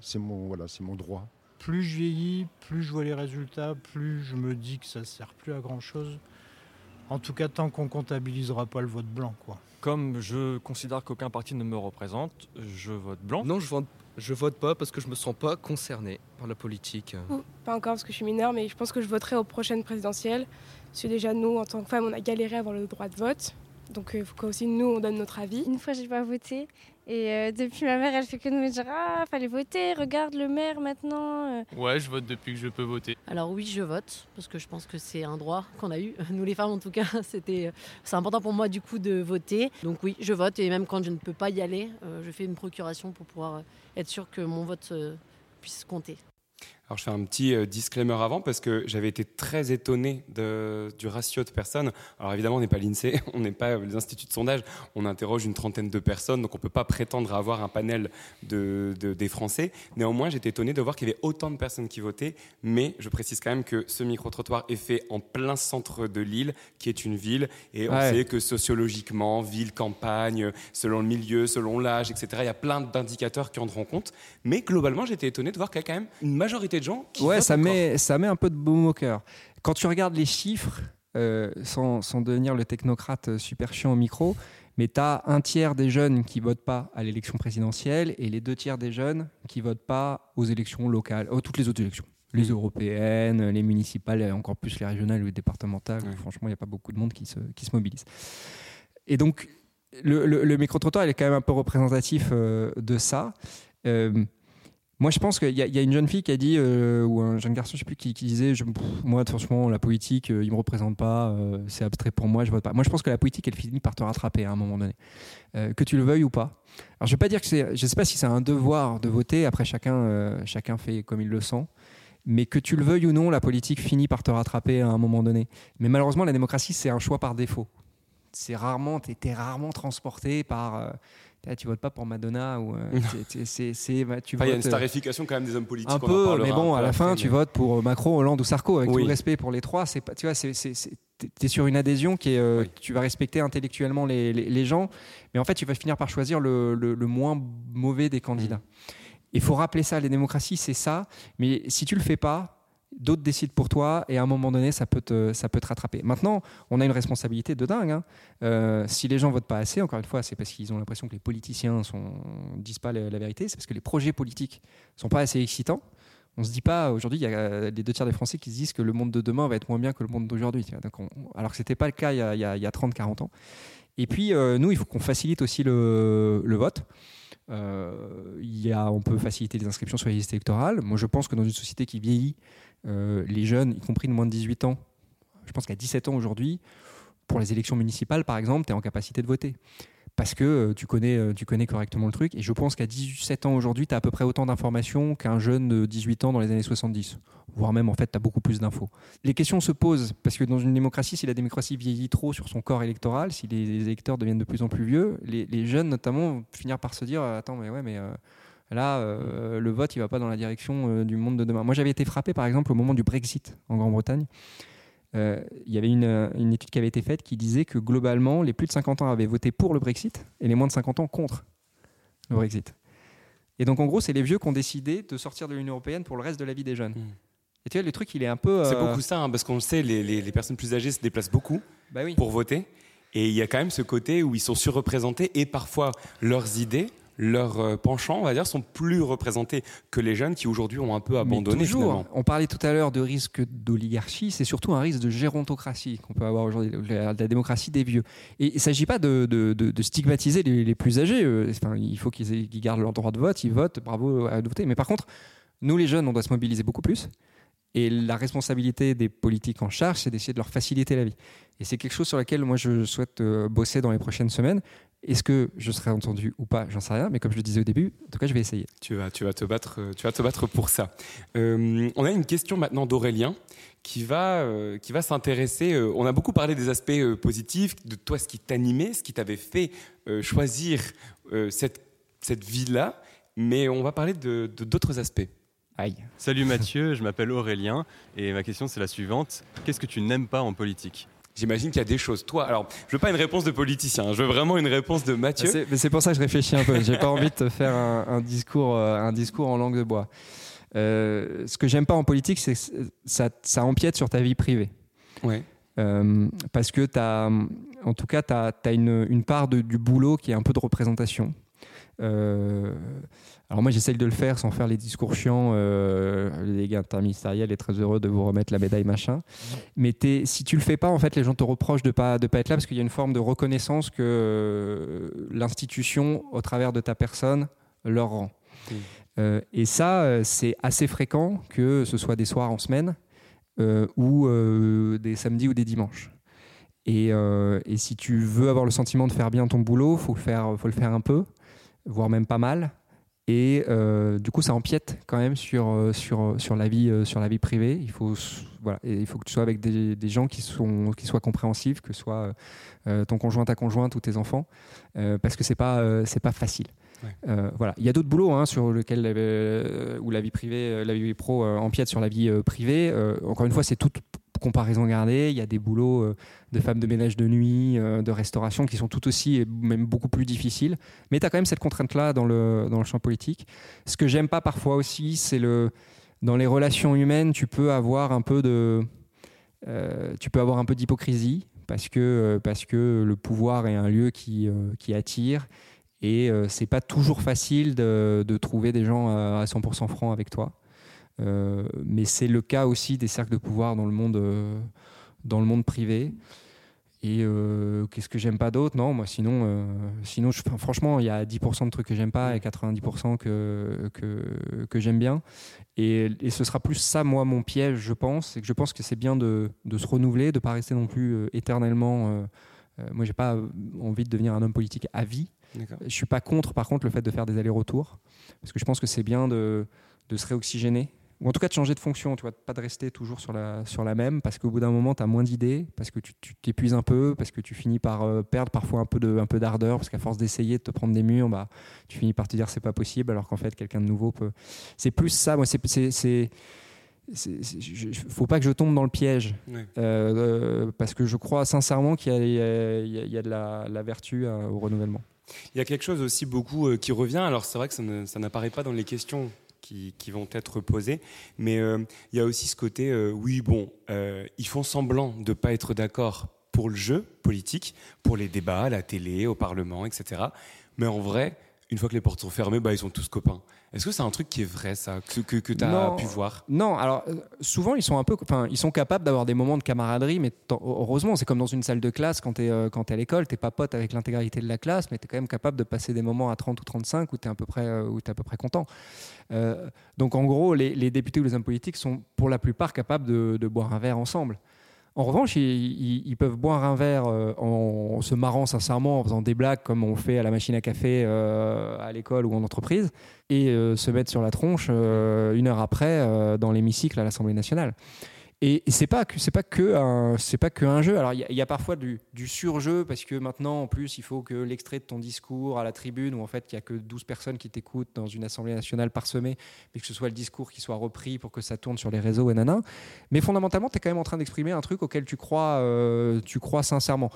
C'est mon voilà, c'est mon droit. Plus je vieillis, plus je vois les résultats, plus je me dis que ça ne sert plus à grand chose. En tout cas, tant qu'on comptabilisera pas le vote blanc, quoi. Comme je considère qu'aucun parti ne me représente, je vote blanc. Non, je vote, je vote pas parce que je me sens pas concerné par la politique. Pas encore parce que je suis mineure, mais je pense que je voterai aux prochaines présidentielles. Parce que déjà, nous, en tant que femmes, on a galéré à avoir le droit de vote. Donc il faut qu'aussi nous, on donne notre avis. Une fois, j'ai pas voté. Et euh, depuis, ma mère, elle fait que de me dire Ah, fallait voter, regarde le maire maintenant. euh. Ouais, je vote depuis que je peux voter. Alors oui, je vote parce que je pense que c'est un droit qu'on a eu. Nous les femmes en tout cas, c'était c'est important pour moi du coup de voter. Donc oui, je vote et même quand je ne peux pas y aller, euh, je fais une procuration pour pouvoir euh, être sûr que mon vote euh, puisse compter. Alors je fais un petit euh, disclaimer avant parce que j'avais été très étonné de, du ratio de personnes. Alors évidemment, on n'est pas l'INSEE, on n'est pas les instituts de sondage, on interroge une trentaine de personnes, donc on ne peut pas prétendre avoir un panel de, de- des Français. Néanmoins, j'étais étonné de voir qu'il y avait autant de personnes qui votaient, mais je précise quand même que ce micro-trottoir est fait en plein centre de Lille, qui est une ville, et on Ouais. sait que sociologiquement, ville, campagne, selon le milieu, selon l'âge, etc., il y a plein d'indicateurs qui en compte. Mais globalement, j'étais étonné de voir qu'il y a quand même une majorité de gens qui Ouais, ça encore. met, ça met un peu de baume au cœur. Quand tu regardes les chiffres, euh, sans, sans devenir le technocrate euh, super chiant au micro, mais tu as un tiers des jeunes qui votent pas à l'élection présidentielle et les deux tiers des jeunes qui votent pas aux élections locales, oh, toutes les autres élections. Les européennes, les municipales, et encore plus les régionales ou les départementales. où Franchement, il n'y a pas beaucoup de monde qui se, qui se mobilise. Et donc, le, le- le micro-trottoir, il est quand même un peu représentatif euh, de ça. Euh, moi, je pense qu'il y, a- une jeune fille qui a dit, euh, ou un jeune garçon, je sais plus, qui, disait Moi, franchement, la politique, euh, il me représente pas, euh, c'est abstrait pour moi, je vote pas. Moi, je pense que la politique, elle finit par te rattraper à un moment donné, Euh, que tu le veuilles ou pas. Alors, je vais pas dire que c'est. Je sais pas si c'est un devoir de voter, après, chacun, chacun fait comme il le sent. Mais que tu le veuilles ou non, la politique finit par te rattraper à un moment donné. Mais malheureusement, la démocratie, c'est un choix par défaut. C'est rarement, es rarement transporté par. Ah, tu votes pas pour Madonna ou euh, c'est, bah, tu Enfin, il y a une euh, starification quand même des hommes politiques. un on en peu, mais bon, à la fin, tu votes pour euh, Macron, Hollande ou Sarko. Avec tout Oui. respect pour les trois, c'est pas, tu vois, c'est, c'est, c'est- t'es- sur une adhésion qui est, euh, tu vas respecter intellectuellement les, les- les gens, mais en fait, tu vas finir par choisir le, le- le moins mauvais des candidats. Mmh. Il faut rappeler ça, les démocraties, c'est ça. Mais si tu le fais pas, d'autres décident pour toi et à un moment donné, ça peut te, ça peut te rattraper. Maintenant, on a une responsabilité de dingue. hein. Euh, si les gens votent pas assez, encore une fois, c'est parce qu'ils ont l'impression que les politiciens sont, disent pas la, vérité. C'est parce que les projets politiques sont pas assez excitants. On se dit pas aujourd'hui, il y a euh, les deux tiers des Français qui se disent que le monde de demain va être moins bien que le monde d'aujourd'hui. alors que c'était pas le cas il y a, a- a 30-40 ans. Et puis euh, nous, il faut qu'on facilite aussi le vote. Euh, y a, on peut faciliter les inscriptions sur les listes électorales. Moi, je pense que dans une société qui vieillit, euh, les jeunes, y compris de moins de 18 ans, je pense qu'à 17 ans aujourd'hui, pour les élections municipales, par exemple, tu es en capacité de voter. Parce que euh, tu, connais, euh, tu connais correctement le truc. Et je pense qu'à 17 ans aujourd'hui, tu as à peu près autant d'informations qu'un jeune de 18 ans dans les années 70. Voire même, en fait, tu as beaucoup plus d'infos. Les questions se posent, parce que dans une démocratie, si la démocratie vieillit trop sur son corps électoral, si les, électeurs deviennent de plus en plus vieux, les, jeunes notamment vont finir par se dire Attends, mais ouais, mais. euh, Là, le vote, il va pas dans la direction du monde de demain. Moi, j'avais été frappé, par exemple, au moment du Brexit en Grande-Bretagne. Euh, Il y avait une, euh, une étude qui avait été faite qui disait que globalement, les plus de 50 ans avaient voté pour le Brexit et les moins de 50 ans contre le Brexit. Et donc, en gros, c'est les vieux qui ont décidé de sortir de l'Union européenne pour le reste de la vie des jeunes. Et tu vois, le truc, il est un peu. C'est euh, beaucoup ça, hein, parce qu'on le sait, les, les- les personnes plus âgées se déplacent beaucoup Bah oui. pour voter. Et il y a quand même ce côté où ils sont surreprésentés et parfois leurs idées, leurs euh, penchants, on va dire, sont plus représentés que les jeunes qui aujourd'hui ont un peu abandonné toujours, finalement. on parlait tout à l'heure de risque d'oligarchie, c'est surtout un risque de gérontocratie qu'on peut avoir aujourd'hui, la, la démocratie des vieux. Et il ne s'agit pas de, de- de- de stigmatiser les, les plus âgés. euh, Enfin, il faut qu'ils gardent leur droit de vote, ils votent, bravo à voter. Mais par contre, nous les jeunes, on doit se mobiliser beaucoup plus. Et la responsabilité des politiques en charge, c'est d'essayer de leur faciliter la vie. Et c'est quelque chose sur lequel moi je souhaite euh, bosser dans les prochaines semaines. Est-ce que je serai entendu ou pas J'en sais rien. Mais comme je le disais au début, en tout cas, je vais essayer. Tu vas, tu vas te battre, tu vas te battre pour ça. Euh, on a une question maintenant d'Aurélien qui va, euh, qui va s'intéresser. euh, on a beaucoup parlé des aspects euh, positifs, de toi, ce qui t'animait, ce qui t'avait fait euh, choisir euh, cette, cette vie-là, mais on va parler de de- d'autres aspects. Aïe. Salut Mathieu, je m'appelle Aurélien et ma question c'est la suivante. Qu'est-ce que tu n'aimes pas en politique? J'imagine qu'il y a des choses. Toi, alors, je veux pas une réponse de politicien, hein, je veux vraiment une réponse de Mathieu. C'est mais c'est pour ça que je réfléchis un peu. J'ai pas envie de te faire un, un discours, euh, un discours en langue de bois. Euh, ce que j'aime pas en politique, c'est que ça, ça empiète sur ta vie privée. Ouais. Euh, parce que as, en tout cas, tu as, une, une part de- du boulot qui est un peu de représentation. Euh, alors moi, j'essaye de le faire sans faire les discours chiants. Euh, les gars interministériels est très heureux de vous remettre la médaille machin. Mais si tu le fais pas, en fait, les gens te reprochent de pas de pas être là parce qu'il y a une forme de reconnaissance que euh, l'institution, au travers de ta personne, leur rend. Euh, et ça, c'est assez fréquent que ce soit des soirs en semaine euh, ou euh, des samedis ou des dimanches. Et, et si tu veux avoir le sentiment de faire bien ton boulot, faut le faire, faut le faire un peu, voire même pas mal. Et euh, du coup, ça empiète quand même sur, euh, sur, sur, la, vie, euh, sur la vie privée. Il faut, voilà, et il faut que tu sois avec des, des gens qui, sont, qui soient compréhensifs, que ce soit euh, ton conjoint, ta conjointe ou tes enfants, euh, parce que c'est pas, euh, c'est pas facile. Ouais. Euh, voilà. Il y a d'autres boulots hein, sur lequel euh, où la vie privée, euh, la vie pro euh, empiète sur la vie euh, privée. Euh, encore une fois, c'est toute comparaison gardée. Il y a des boulots euh, de femmes de ménage de nuit, euh, de restauration qui sont tout aussi et même beaucoup plus difficiles. Mais tu as quand même cette contrainte-là dans le, dans le champ politique. Ce que j'aime pas parfois aussi, c'est le dans les relations humaines, tu peux avoir un peu de euh, tu peux avoir un peu d'hypocrisie parce que, parce que le pouvoir est un lieu qui, qui attire et c'est pas toujours facile de, de trouver des gens à 100% francs avec toi. Euh, mais c'est le cas aussi des cercles de pouvoir dans le monde, euh, dans le monde privé. Et euh, qu'est-ce que j'aime pas d'autre? Non, moi sinon, euh, sinon je- franchement, il y a 10% de trucs que j'aime pas et 90% que, que, que j'aime bien. Et, et ce sera plus ça, moi, mon piège, je pense. C'est que je pense que c'est bien de, de se renouveler, de pas rester non plus euh, éternellement. moi, j'ai pas envie de devenir un homme politique à vie. Je suis pas contre, par contre, le fait de faire des allers-retours, parce que je pense que c'est bien de, de se réoxygéner, ou en tout cas de changer de fonction, tu vois, pas de rester toujours sur la, sur la même, parce qu'au bout d'un moment, tu as moins d'idées, parce que tu t'épuises un peu, parce que tu finis par euh, perdre parfois un peu de- un peu d'ardeur, parce qu'à force d'essayer de te prendre des murs, bah, tu finis par te dire c'est pas possible, alors qu'en fait, quelqu'un de nouveau peut. C'est plus ça, moi, c'est. c'est- faut pas que je tombe dans le piège euh, euh, parce que je crois sincèrement qu'il y a, il y y a- de la, la vertu euh, au renouvellement. Il y a quelque chose aussi beaucoup qui revient. Alors c'est vrai que ça n'apparaît pas dans les questions qui, vont être posées, mais euh, il y a aussi ce côté, euh, oui, bon, euh, ils font semblant de ne pas être d'accord pour le jeu politique, pour les débats, à la télé, au Parlement, etc. Mais en vrai, une fois que les portes sont fermées, bah, ils sont tous copains. Est-ce que c'est un truc qui est vrai, ça, que, que, tu as pu voir? Non, alors euh, souvent ils sont un peu, enfin ils sont capables d'avoir des moments de camaraderie, mais heureusement c'est comme dans une salle de classe quand tu es, t'es à l'école, t'es pas pote avec l'intégralité de la classe, mais tu es quand même capable de passer des moments à 30 ou 35 où tu es à peu près, euh, où t'es à peu près content. Euh, donc en gros, les, les députés ou les hommes politiques sont pour la plupart capables de, de boire un verre ensemble. En revanche, ils, peuvent boire un verre euh, en, se marrant sincèrement, en faisant des blagues comme on fait à la machine à café euh, à l'école ou en entreprise, et euh, se mettre sur la tronche une heure après dans l'hémicycle à l'Assemblée nationale. Et, et c'est pas que c'est pas que c'est pas que un jeu. Alors il y, a- parfois du, du surjeu parce que maintenant en plus il faut que l'extrait de ton discours à la tribune où en fait il y a que 12 personnes qui t'écoutent dans une assemblée nationale parsemée, mais que ce soit le discours qui soit repris pour que ça tourne sur les réseaux et nanan. Mais fondamentalement tu es quand même en train d'exprimer un truc auquel tu crois euh, tu crois sincèrement.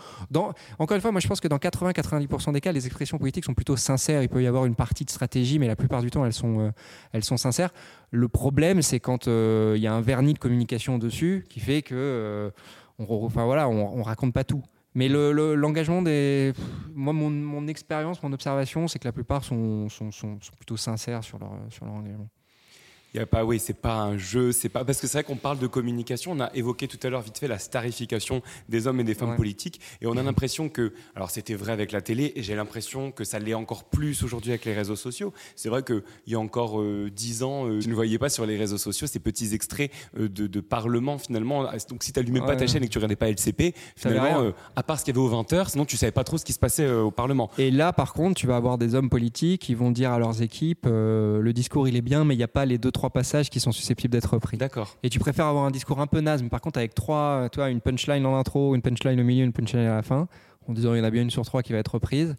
Encore une fois, moi je pense que dans 80-90% des cas les expressions politiques sont plutôt sincères. Il peut y avoir une partie de stratégie, mais la plupart du temps elles sont euh, elles sont sincères. Le problème, c'est quand euh, il y a un vernis de communication qui fait que, euh, on, enfin voilà, on, on raconte pas tout. Mais le- le- l'engagement des, moi, mon, mon expérience, mon observation, c'est que la plupart sont, sont, sont- sont plutôt sincères sur leur, sur leur engagement. Il y a pas, oui, c'est pas un jeu, c'est pas parce que c'est vrai qu'on parle de communication. On a évoqué tout à l'heure vite fait la starification des hommes et des femmes Ouais. politiques, et on a l'impression que, alors c'était vrai avec la télé, et j'ai l'impression que ça l'est encore plus aujourd'hui avec les réseaux sociaux. C'est vrai que il y a encore euh, dix ans, euh, tu ne voyais pas sur les réseaux sociaux ces petits extraits euh, de, de parlement finalement. Donc si tu n'allumais pas Ouais. ta chaîne et que tu regardais pas LCP, finalement, euh, à part ce qu'il y avait aux 20 h sinon tu savais pas trop ce qui se passait au parlement. Et là, par contre, tu vas avoir des hommes politiques qui vont dire à leurs équipes le discours il est bien, mais il n'y a pas les deux trois passages qui sont susceptibles d'être repris. D'accord. Et tu préfères avoir un discours un peu naze, mais par contre avec trois, toi, une punchline en intro, une punchline au milieu, une punchline à la fin, en disant il y en a bien une sur trois qui va être reprise,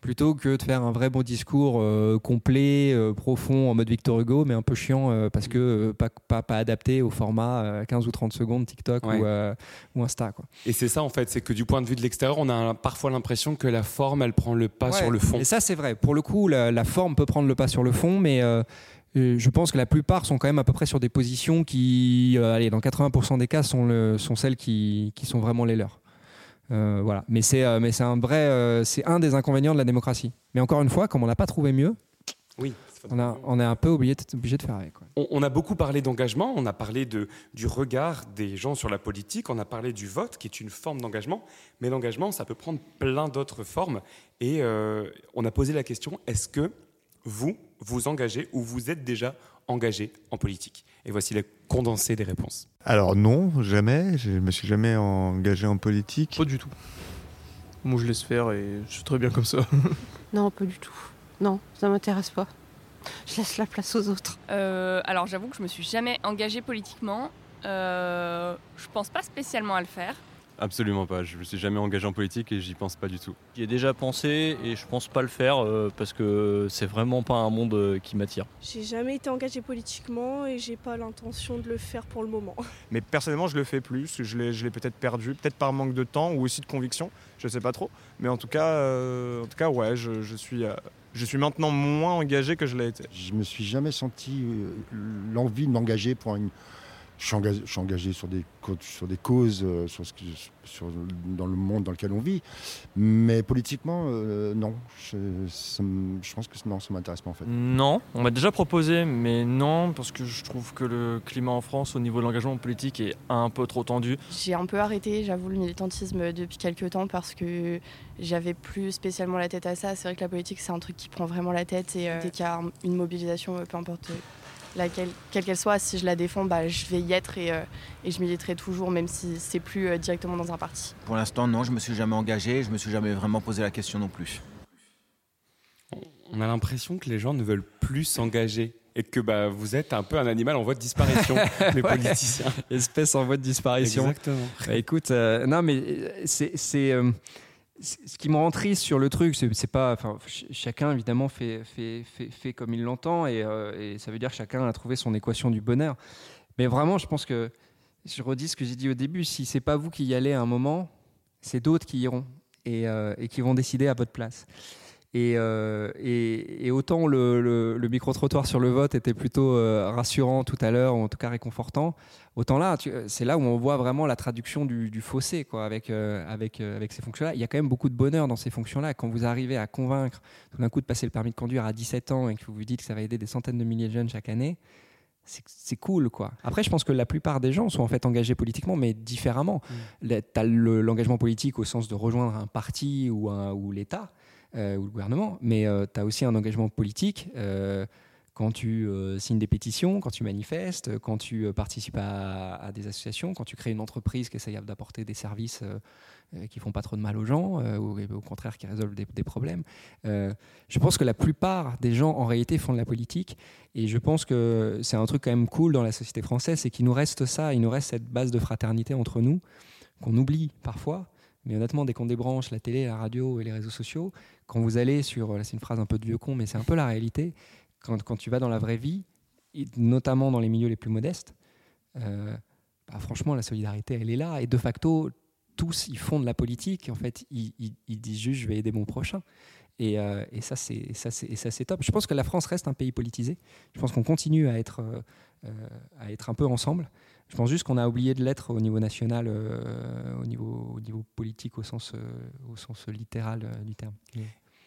plutôt que de faire un vrai bon discours euh, complet, euh, profond, en mode Victor Hugo, mais un peu chiant euh, parce que pas, pas, pas adapté au format euh, 15 ou 30 secondes TikTok Ouais. ou, ou Insta. Quoi. Et c'est ça en fait, c'est que du point de vue de l'extérieur, on a parfois l'impression que la forme, elle prend le pas Ouais. sur le fond. Et ça, c'est vrai. Pour le coup, la, la forme peut prendre le pas sur le fond, mais je pense que la plupart sont quand même à peu près sur des positions qui, euh, allez, dans 80% des cas, sont, le- sont celles qui, qui sont vraiment les leurs. Euh, voilà. Mais c'est euh, un vrai, euh, c'est un des inconvénients de la démocratie. Mais encore une fois, comme on n'a pas trouvé mieux, Oui. on a on est un peu obligé obligé de faire avec. quoi. On, on a beaucoup parlé d'engagement, on a parlé de, du regard des gens sur la politique, on a parlé du vote, qui est une forme d'engagement, mais l'engagement, ça peut prendre plein d'autres formes. Et euh, on a posé la question, est-ce que vous vous engagez ou vous êtes déjà engagé en politique Et voici le condensé des réponses. Alors non, jamais. Je me suis jamais engagé en politique. Pas du tout. Moi, je laisse faire et je suis très bien comme ça. Non, pas du tout. Non, ça m'intéresse pas. Je laisse la place aux autres. Euh, alors j'avoue que je me suis jamais engagée politiquement. Euh, je pense pas spécialement à le faire. Absolument pas. Je me suis jamais engagé en politique et j'y pense pas du tout. J'y ai déjà pensé et je pense pas le faire euh, parce que c'est vraiment pas un monde euh, qui m'attire. J'ai jamais été engagée politiquement et j'ai pas l'intention de le faire pour le moment. Mais personnellement, je le fais plus. Je l'ai, je l'ai peut-être perdu, peut-être par manque de temps ou aussi de conviction. Je sais pas trop. Mais en tout cas, euh, en tout cas, ouais, je, je suis, euh, je suis maintenant moins engagé que je l'ai été. Je me suis jamais senti euh, l'envie de m'engager pour une. Je suis engagé, je suis engagé sur des co- sur des causes, euh, sur ce que- sur- dans le monde dans lequel on vit, mais politiquement, euh, non. Je, ça me- je pense que non, ça m'intéresse pas en fait. Non, on m'a déjà proposé, mais non, parce que je trouve que le climat en France au niveau de l'engagement politique est un peu trop tendu. J'ai un peu arrêté, j'avoue, le militantisme depuis quelques temps parce que j'avais plus spécialement la tête à ça. C'est vrai que la politique, c'est un truc qui prend vraiment la tête et euh, dès qu'il y a un- une mobilisation, peu importe euh, laquelle, quelle qu'elle soit, si je la défends, bah, je vais y être et, euh, et je militerai toujours, même si c'est plus euh, directement dans un parti. Pour l'instant, non, je me suis jamais engagé, je me suis jamais vraiment posé la question non plus. On a l'impression que les gens ne veulent plus s'engager et que bah, vous êtes un peu un animal en voie de disparition, les Ouais. politiciens. Espèce en voie de disparition. Exactement. Bah, écoute, euh, non, mais c'est. Ce qui me rend triste sur le truc, c'est pas. Enfin, ch- chacun évidemment fait, fait, fait, comme il l'entend et, euh, ça veut dire que chacun a trouvé son équation du bonheur. Mais vraiment, je pense que je redis ce que j'ai dit au début. Si c'est pas vous qui y allez à un moment, c'est d'autres qui iront et, euh, et qui vont décider à votre place. Et, euh, et- et autant le, le- le micro-trottoir sur le vote était plutôt euh, rassurant tout à l'heure, ou en tout cas réconfortant, autant là, tu- c'est là où on voit vraiment la traduction du, du fossé quoi, avec, euh, avec, euh, avec ces fonctions-là. Il y a quand même beaucoup de bonheur dans ces fonctions-là. Quand vous arrivez à convaincre tout d'un coup de passer le permis de conduire à 17 ans et que vous vous dites que ça va aider des centaines de milliers de jeunes chaque année, c'est- cool quoi. Après, je pense que la plupart des gens sont en fait engagés politiquement, mais différemment. Tu as l'engagement politique au sens de rejoindre un parti ou, un- ou l'État euh, ou le gouvernement, mais tu as aussi un engagement politique euh, quand tu euh, signes des pétitions, quand tu manifestes, quand tu euh, participes à, des associations, quand tu crées une entreprise qui essaye d'apporter des services euh, euh, qui font pas trop de mal aux gens, euh, ou au contraire qui résolvent des, problèmes. Euh, je pense que la plupart des gens en réalité font de la politique, et je pense que c'est un truc quand même cool dans la société française, c'est qu'il nous reste ça, il nous reste cette base de fraternité entre nous qu'on oublie parfois. Mais honnêtement, dès qu'on débranche la télé, la radio et les réseaux sociaux, quand vous allez sur, là c'est une phrase un peu de vieux con, mais c'est un peu la réalité, quand, quand tu vas dans la vraie vie, et notamment dans les milieux les plus modestes, euh, bah, franchement, la solidarité, elle est là. Et de facto, tous, ils font de la politique. En fait, ils, ils- disent juste, je vais aider mon prochain. Et, euh, et ça, c'est top. Je pense que la France reste un pays politisé. Je pense qu'on continue à être, euh, à être un peu ensemble. Je pense juste qu'on a oublié de l'être au niveau national, euh, au, niveau, au niveau politique, au sens, euh, au sens littéral euh, du terme.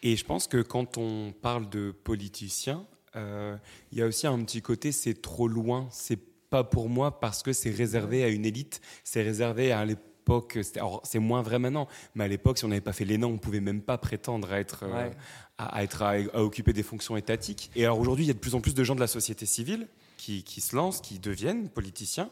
Et je pense que quand on parle de politiciens, euh, il y a aussi un petit côté, c'est trop loin, c'est pas pour moi parce que c'est réservé à une élite, c'est réservé à l'époque, c'est moins vrai maintenant, mais à l'époque, si on n'avait pas fait l'ENA, on pouvait même pas prétendre à être, Ouais. à, à être à, à occuper des fonctions étatiques. Et alors aujourd'hui, il y a de plus en plus de gens de la société civile qui, se lancent, qui deviennent politiciens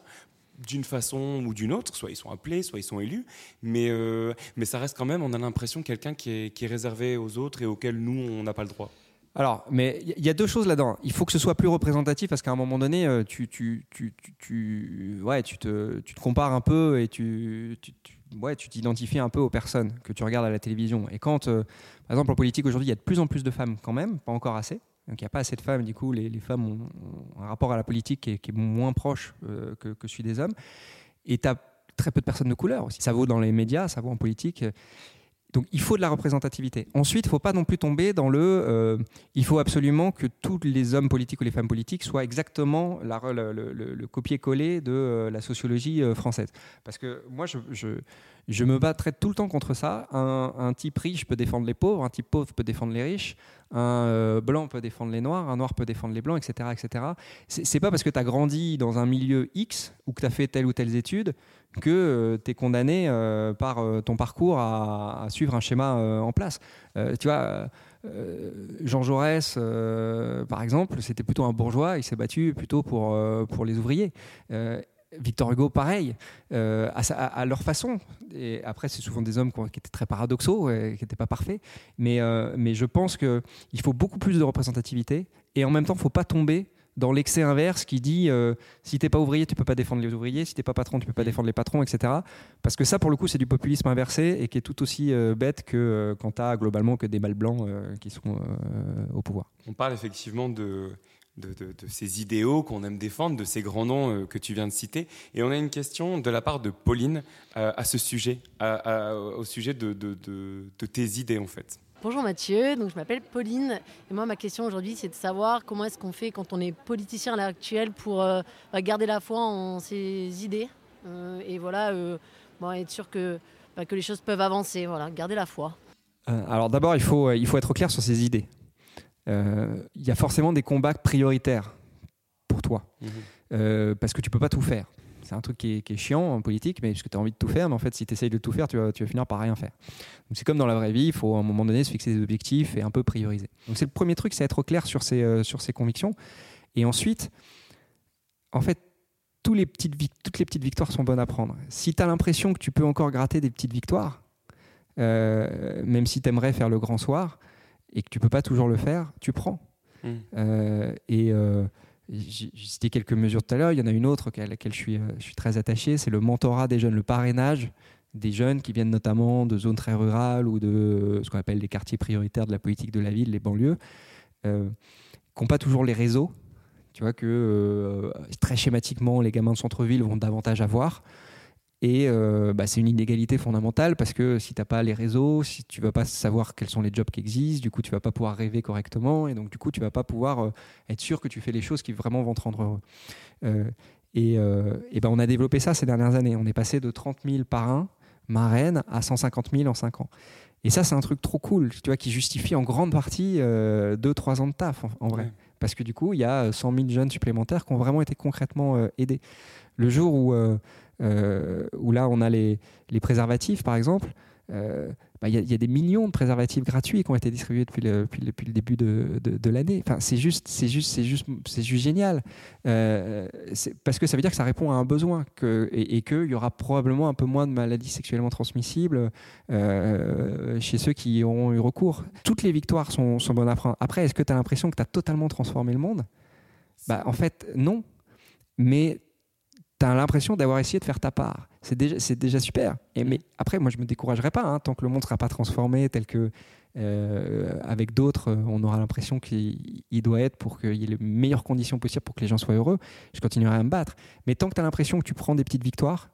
d'une façon ou d'une autre, soit ils sont appelés, soit ils sont élus, mais, euh, mais ça reste quand même, on a l'impression, quelqu'un qui est, réservé aux autres et auquel nous, on n'a pas le droit. Alors, mais il y a deux choses là-dedans. Il faut que ce soit plus représentatif parce qu'à un moment donné, euh, tu, tu, tu, tu, ouais, te, tu te compares un peu et tu- ouais, tu t'identifies un peu aux personnes que tu regardes à la télévision. Et quand, euh, par exemple, en politique aujourd'hui, il y a de plus en plus de femmes quand même, pas encore assez. Donc il n'y a pas assez de femmes, du coup, les, femmes ont, un rapport à la politique qui est, qui est moins proche euh, que, que celui des hommes. Et tu as très peu de personnes de couleur aussi. Ça vaut dans les médias, ça vaut en politique. Donc il faut de la représentativité. Ensuite, il ne faut pas non plus tomber dans le euh, il faut absolument que tous les hommes politiques ou les femmes politiques soient exactement le, le- le- le copier-coller de euh, la sociologie euh, française. Parce que moi, je, me battrai tout le temps contre ça. Un, un type riche peut défendre les pauvres, un type pauvre peut défendre les riches, un blanc peut défendre les noirs, un noir peut défendre les blancs, etc. etc. C'est pas parce que tu as grandi dans un milieu X ou que tu as fait telle ou telle étude que tu es condamné euh, par euh, ton parcours à, suivre un schéma euh, en place. Euh, tu vois, euh, Jean Jaurès, euh, par exemple, c'était plutôt un bourgeois, il s'est battu plutôt pour, euh, pour les ouvriers. Euh, Victor Hugo, pareil, euh, à, leur façon. Et après, c'est souvent des hommes qui, étaient très paradoxaux, euh, qui n'étaient pas parfaits. Mais, euh, mais je pense qu'il faut beaucoup plus de représentativité. Et en même temps, il ne faut pas tomber dans l'excès inverse qui dit euh, si t'es pas ouvrier, tu peux pas défendre les ouvriers, si t'es pas patron, tu peux pas défendre les patrons, etc. Parce que ça, pour le coup, c'est du populisme inversé et qui est tout aussi euh, bête que euh, quand tu as globalement que des mâles blancs euh, qui sont euh, au pouvoir. On parle effectivement de, de, de- de ces idéaux qu'on aime défendre, de ces grands noms que tu viens de citer. Et on a une question de la part de Pauline à ce sujet, à- à- au sujet de tes idées en fait. Bonjour Mathieu, donc je m'appelle Pauline et moi ma question aujourd'hui c'est de savoir comment est-ce qu'on fait quand on est politicien à l'heure actuelle pour euh, bah, garder la foi en ses idées euh, et voilà euh, bon, être sûr que, bah, que les choses peuvent avancer, voilà, garder la foi. Euh, alors d'abord, il faut, il faut être clair sur ses idées. Euh, Il y a forcément des combats prioritaires pour toi. Euh, parce que tu peux pas tout faire. C'est un truc qui est, qui est chiant en politique, mais parce que tu as envie de tout faire, mais en fait, si tu essayes de tout faire, tu vas, tu vas finir par rien faire. Donc c'est comme dans la vraie vie, il faut à un moment donné se fixer des objectifs et un peu prioriser. Donc c'est le premier truc, c'est être clair sur ses, euh, sur ses convictions. Et ensuite, en fait, tous les petites vic- toutes les petites victoires sont bonnes à prendre. Si tu as l'impression que tu peux encore gratter des petites victoires, euh, même si tu aimerais faire le grand soir et que tu peux pas toujours le faire, tu prends. Mm. Euh, et j'ai cité quelques mesures tout à l'heure. Il y en a une autre à laquelle je suis, euh, je suis très attaché, c'est le mentorat des jeunes, le parrainage des jeunes qui viennent notamment de zones très rurales ou de ce qu'on appelle les quartiers prioritaires de la politique de la ville, les banlieues, euh, qui n'ont pas toujours les réseaux. Tu vois que euh, très schématiquement, les gamins de centre-ville vont davantage avoir. Et euh, bah, c'est une inégalité fondamentale parce que si tu n'as pas les réseaux, si tu vas pas savoir quels sont les jobs qui existent, du coup tu vas pas pouvoir rêver correctement et donc du coup tu vas pas pouvoir euh, être sûr que tu fais les choses qui vraiment vont te rendre heureux. Euh, et et ben on a développé ça ces dernières années. On est passé de 30 000 parrains, marraines à 150 000 en 5 ans. Et ça c'est un truc trop cool, tu vois, qui justifie en grande partie 2-3 ans de taf en, en vrai. Ouais. Parce que du coup il y a 100 000 jeunes supplémentaires qui ont vraiment été concrètement aidés. Le jour où où là on a les, préservatifs par exemple, euh, bah, il y, a- des millions de préservatifs gratuits qui ont été distribués depuis le, début de, l'année. Enfin, c'est juste, c'est juste, c'est juste, c'est juste génial. Euh, parce que ça veut dire que ça répond à un besoin que, et, et qu'il y aura probablement un peu moins de maladies sexuellement transmissibles euh, chez ceux qui auront eu recours. Toutes les victoires sont, sont bonnes à prendre. Après, est-ce que tu as l'impression que tu as totalement transformé le monde? Bah, En fait, non. Mais tu as l'impression d'avoir essayé de faire ta part. C'est déjà, super. Mais après, moi, je me découragerai pas hein, tant que le monde ne sera pas transformé tel que, euh, avec d'autres, on aura l'impression qu'il il doit être pour qu'il y ait les meilleures conditions possibles pour que les gens soient heureux. Je continuerai à me battre. Mais tant que tu as l'impression que tu prends des petites victoires,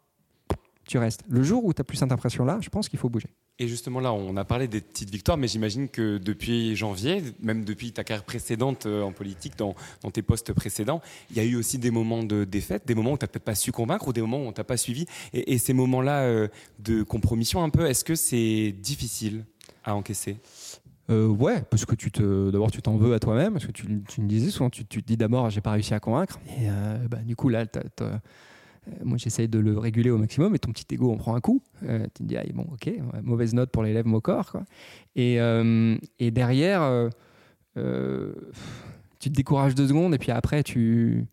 tu restes. Le jour où tu as plus cette impression-là, je pense qu'il faut bouger. Et justement là, on a parlé des petites victoires, mais j'imagine que depuis janvier, même depuis ta carrière précédente euh, en politique, dans, tes postes précédents, il y a eu aussi des moments de défaite, des moments où tu n'as peut-être pas su convaincre ou des moments où on t'a pas suivi. Et, ces moments-là euh, de compromission un peu, est-ce que c'est difficile à encaisser? Euh, ouais, parce que d'abord tu t'en veux à toi-même, parce que tu, me disais souvent, tu, te dis d'abord j'ai pas réussi à convaincre, et euh, bah, du coup là, t'as- t'as- moi j'essaye de le réguler au maximum, et ton petit ego en prend un coup. Euh, tu te dis ah, bon ok, mauvaise note pour l'élève corps quoi. Et, euh, et derrière, euh, euh, tu te décourages deux secondes, et puis après tu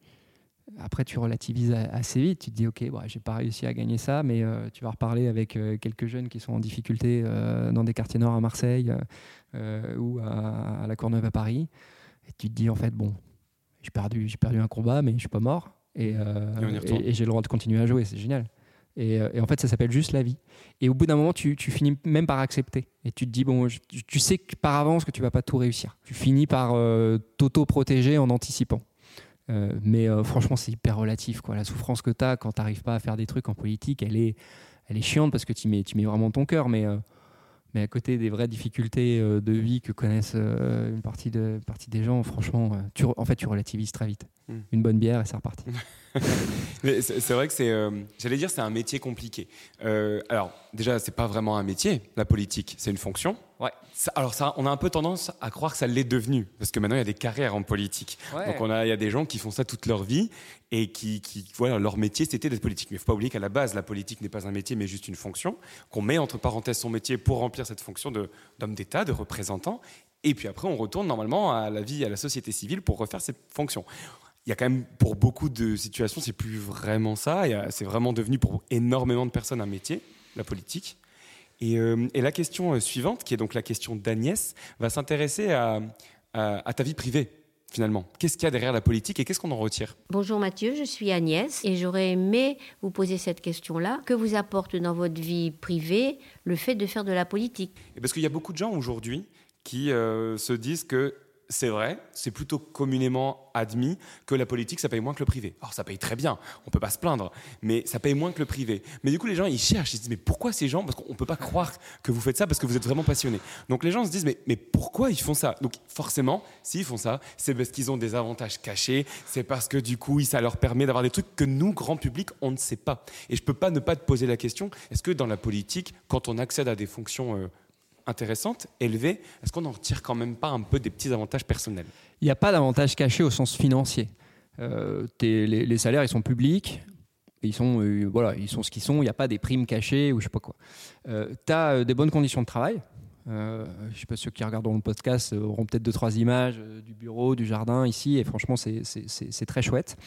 après, tu relativises assez vite. Tu te dis, OK, bon, j'ai pas réussi à gagner ça, mais euh, tu vas reparler avec euh, quelques jeunes qui sont en difficulté euh, dans des quartiers nord à Marseille euh, euh, ou à, la Courneuve à Paris. Et tu te dis, en fait, bon, j'ai perdu, perdu un combat, mais je suis pas mort. Et, euh, Et j'ai le droit de continuer à jouer. C'est génial. Et, euh, et en fait, ça s'appelle juste la vie. Et au bout d'un moment, tu, tu finis même par accepter. Et tu te dis, bon, je- tu, sais que par avance que tu vas pas tout réussir. Tu finis par euh, t'auto-protéger en anticipant. Euh, mais franchement, c'est hyper relatif. Quoi. La souffrance que tu as quand tu n'arrives pas à faire des trucs en politique, elle est, elle est chiante parce que tu mets, tu mets vraiment ton cœur. Mais, mais à côté des vraies difficultés euh, de vie que connaissent euh, une, partie de, une partie des gens, franchement, euh, tu, en fait, tu relativises très vite. Mm. Une bonne bière et c'est reparti. C'est vrai que c'est, euh, j'allais dire, c'est un métier compliqué. Euh, alors, déjà, c'est pas vraiment un métier, la politique, c'est une fonction. Ouais. Ça- alors ça, on a un peu tendance à croire que ça l'est devenu, parce que maintenant il y a des carrières en politique. Ouais. Donc on a, il y a des gens qui font ça toute leur vie et qui, qui voilà, leur métier c'était d'être politique. Mais il faut pas oublier qu'à la base, la politique n'est pas un métier, mais juste une fonction qu'on met entre parenthèses son métier pour remplir cette fonction de d'homme d'État, de représentant. Et puis après, on retourne normalement à la vie, à la société civile pour refaire cette fonction. Il y a quand même pour beaucoup de situations, c'est plus vraiment ça. C'est vraiment devenu pour énormément de personnes un métier, la politique. Et, euh, et la question euh, suivante, qui est donc la question d'Agnès, va s'intéresser à, à- à ta vie privée, finalement. Qu'est-ce qu'il y a derrière la politique et qu'est-ce qu'on en retire? Bonjour Mathieu, je suis Agnès et j'aurais aimé vous poser cette question-là. Que vous apporte dans votre vie privée le fait de faire de la politique? Et Parce qu'il y a beaucoup de gens aujourd'hui qui euh, se disent que c'est vrai, c'est plutôt communément admis que la politique, ça paye moins que le privé. Alors ça paye très bien, on peut pas se plaindre, mais ça paye moins que le privé. Mais du coup, les gens, ils cherchent, ils se disent, mais pourquoi ces gens Parce qu'on peut pas croire que vous faites ça parce que vous êtes vraiment passionné. Donc les gens se disent, mais, mais pourquoi ils font ça? Donc forcément, s'ils font ça, c'est parce qu'ils ont des avantages cachés, c'est parce que du coup, ça leur permet d'avoir des trucs que nous, grand public, on ne sait pas. Et je peux pas ne pas te poser la question, est-ce que dans la politique, quand on accède à des fonctions... euh, intéressante, élevée, est-ce qu'on n'en retire quand même pas un peu des petits avantages personnels? Il n'y a pas d'avantage caché au sens financier. Euh, les, salaires, ils sont publics. Ils sont, euh, voilà, ils sont ce qu'ils sont. Il n'y a pas des primes cachées ou je sais pas quoi. tu as des bonnes conditions de travail. Euh, je sais pas ceux qui regardent le podcast euh, auront peut-être deux trois images euh, du bureau, du jardin ici, et franchement c'est- très chouette.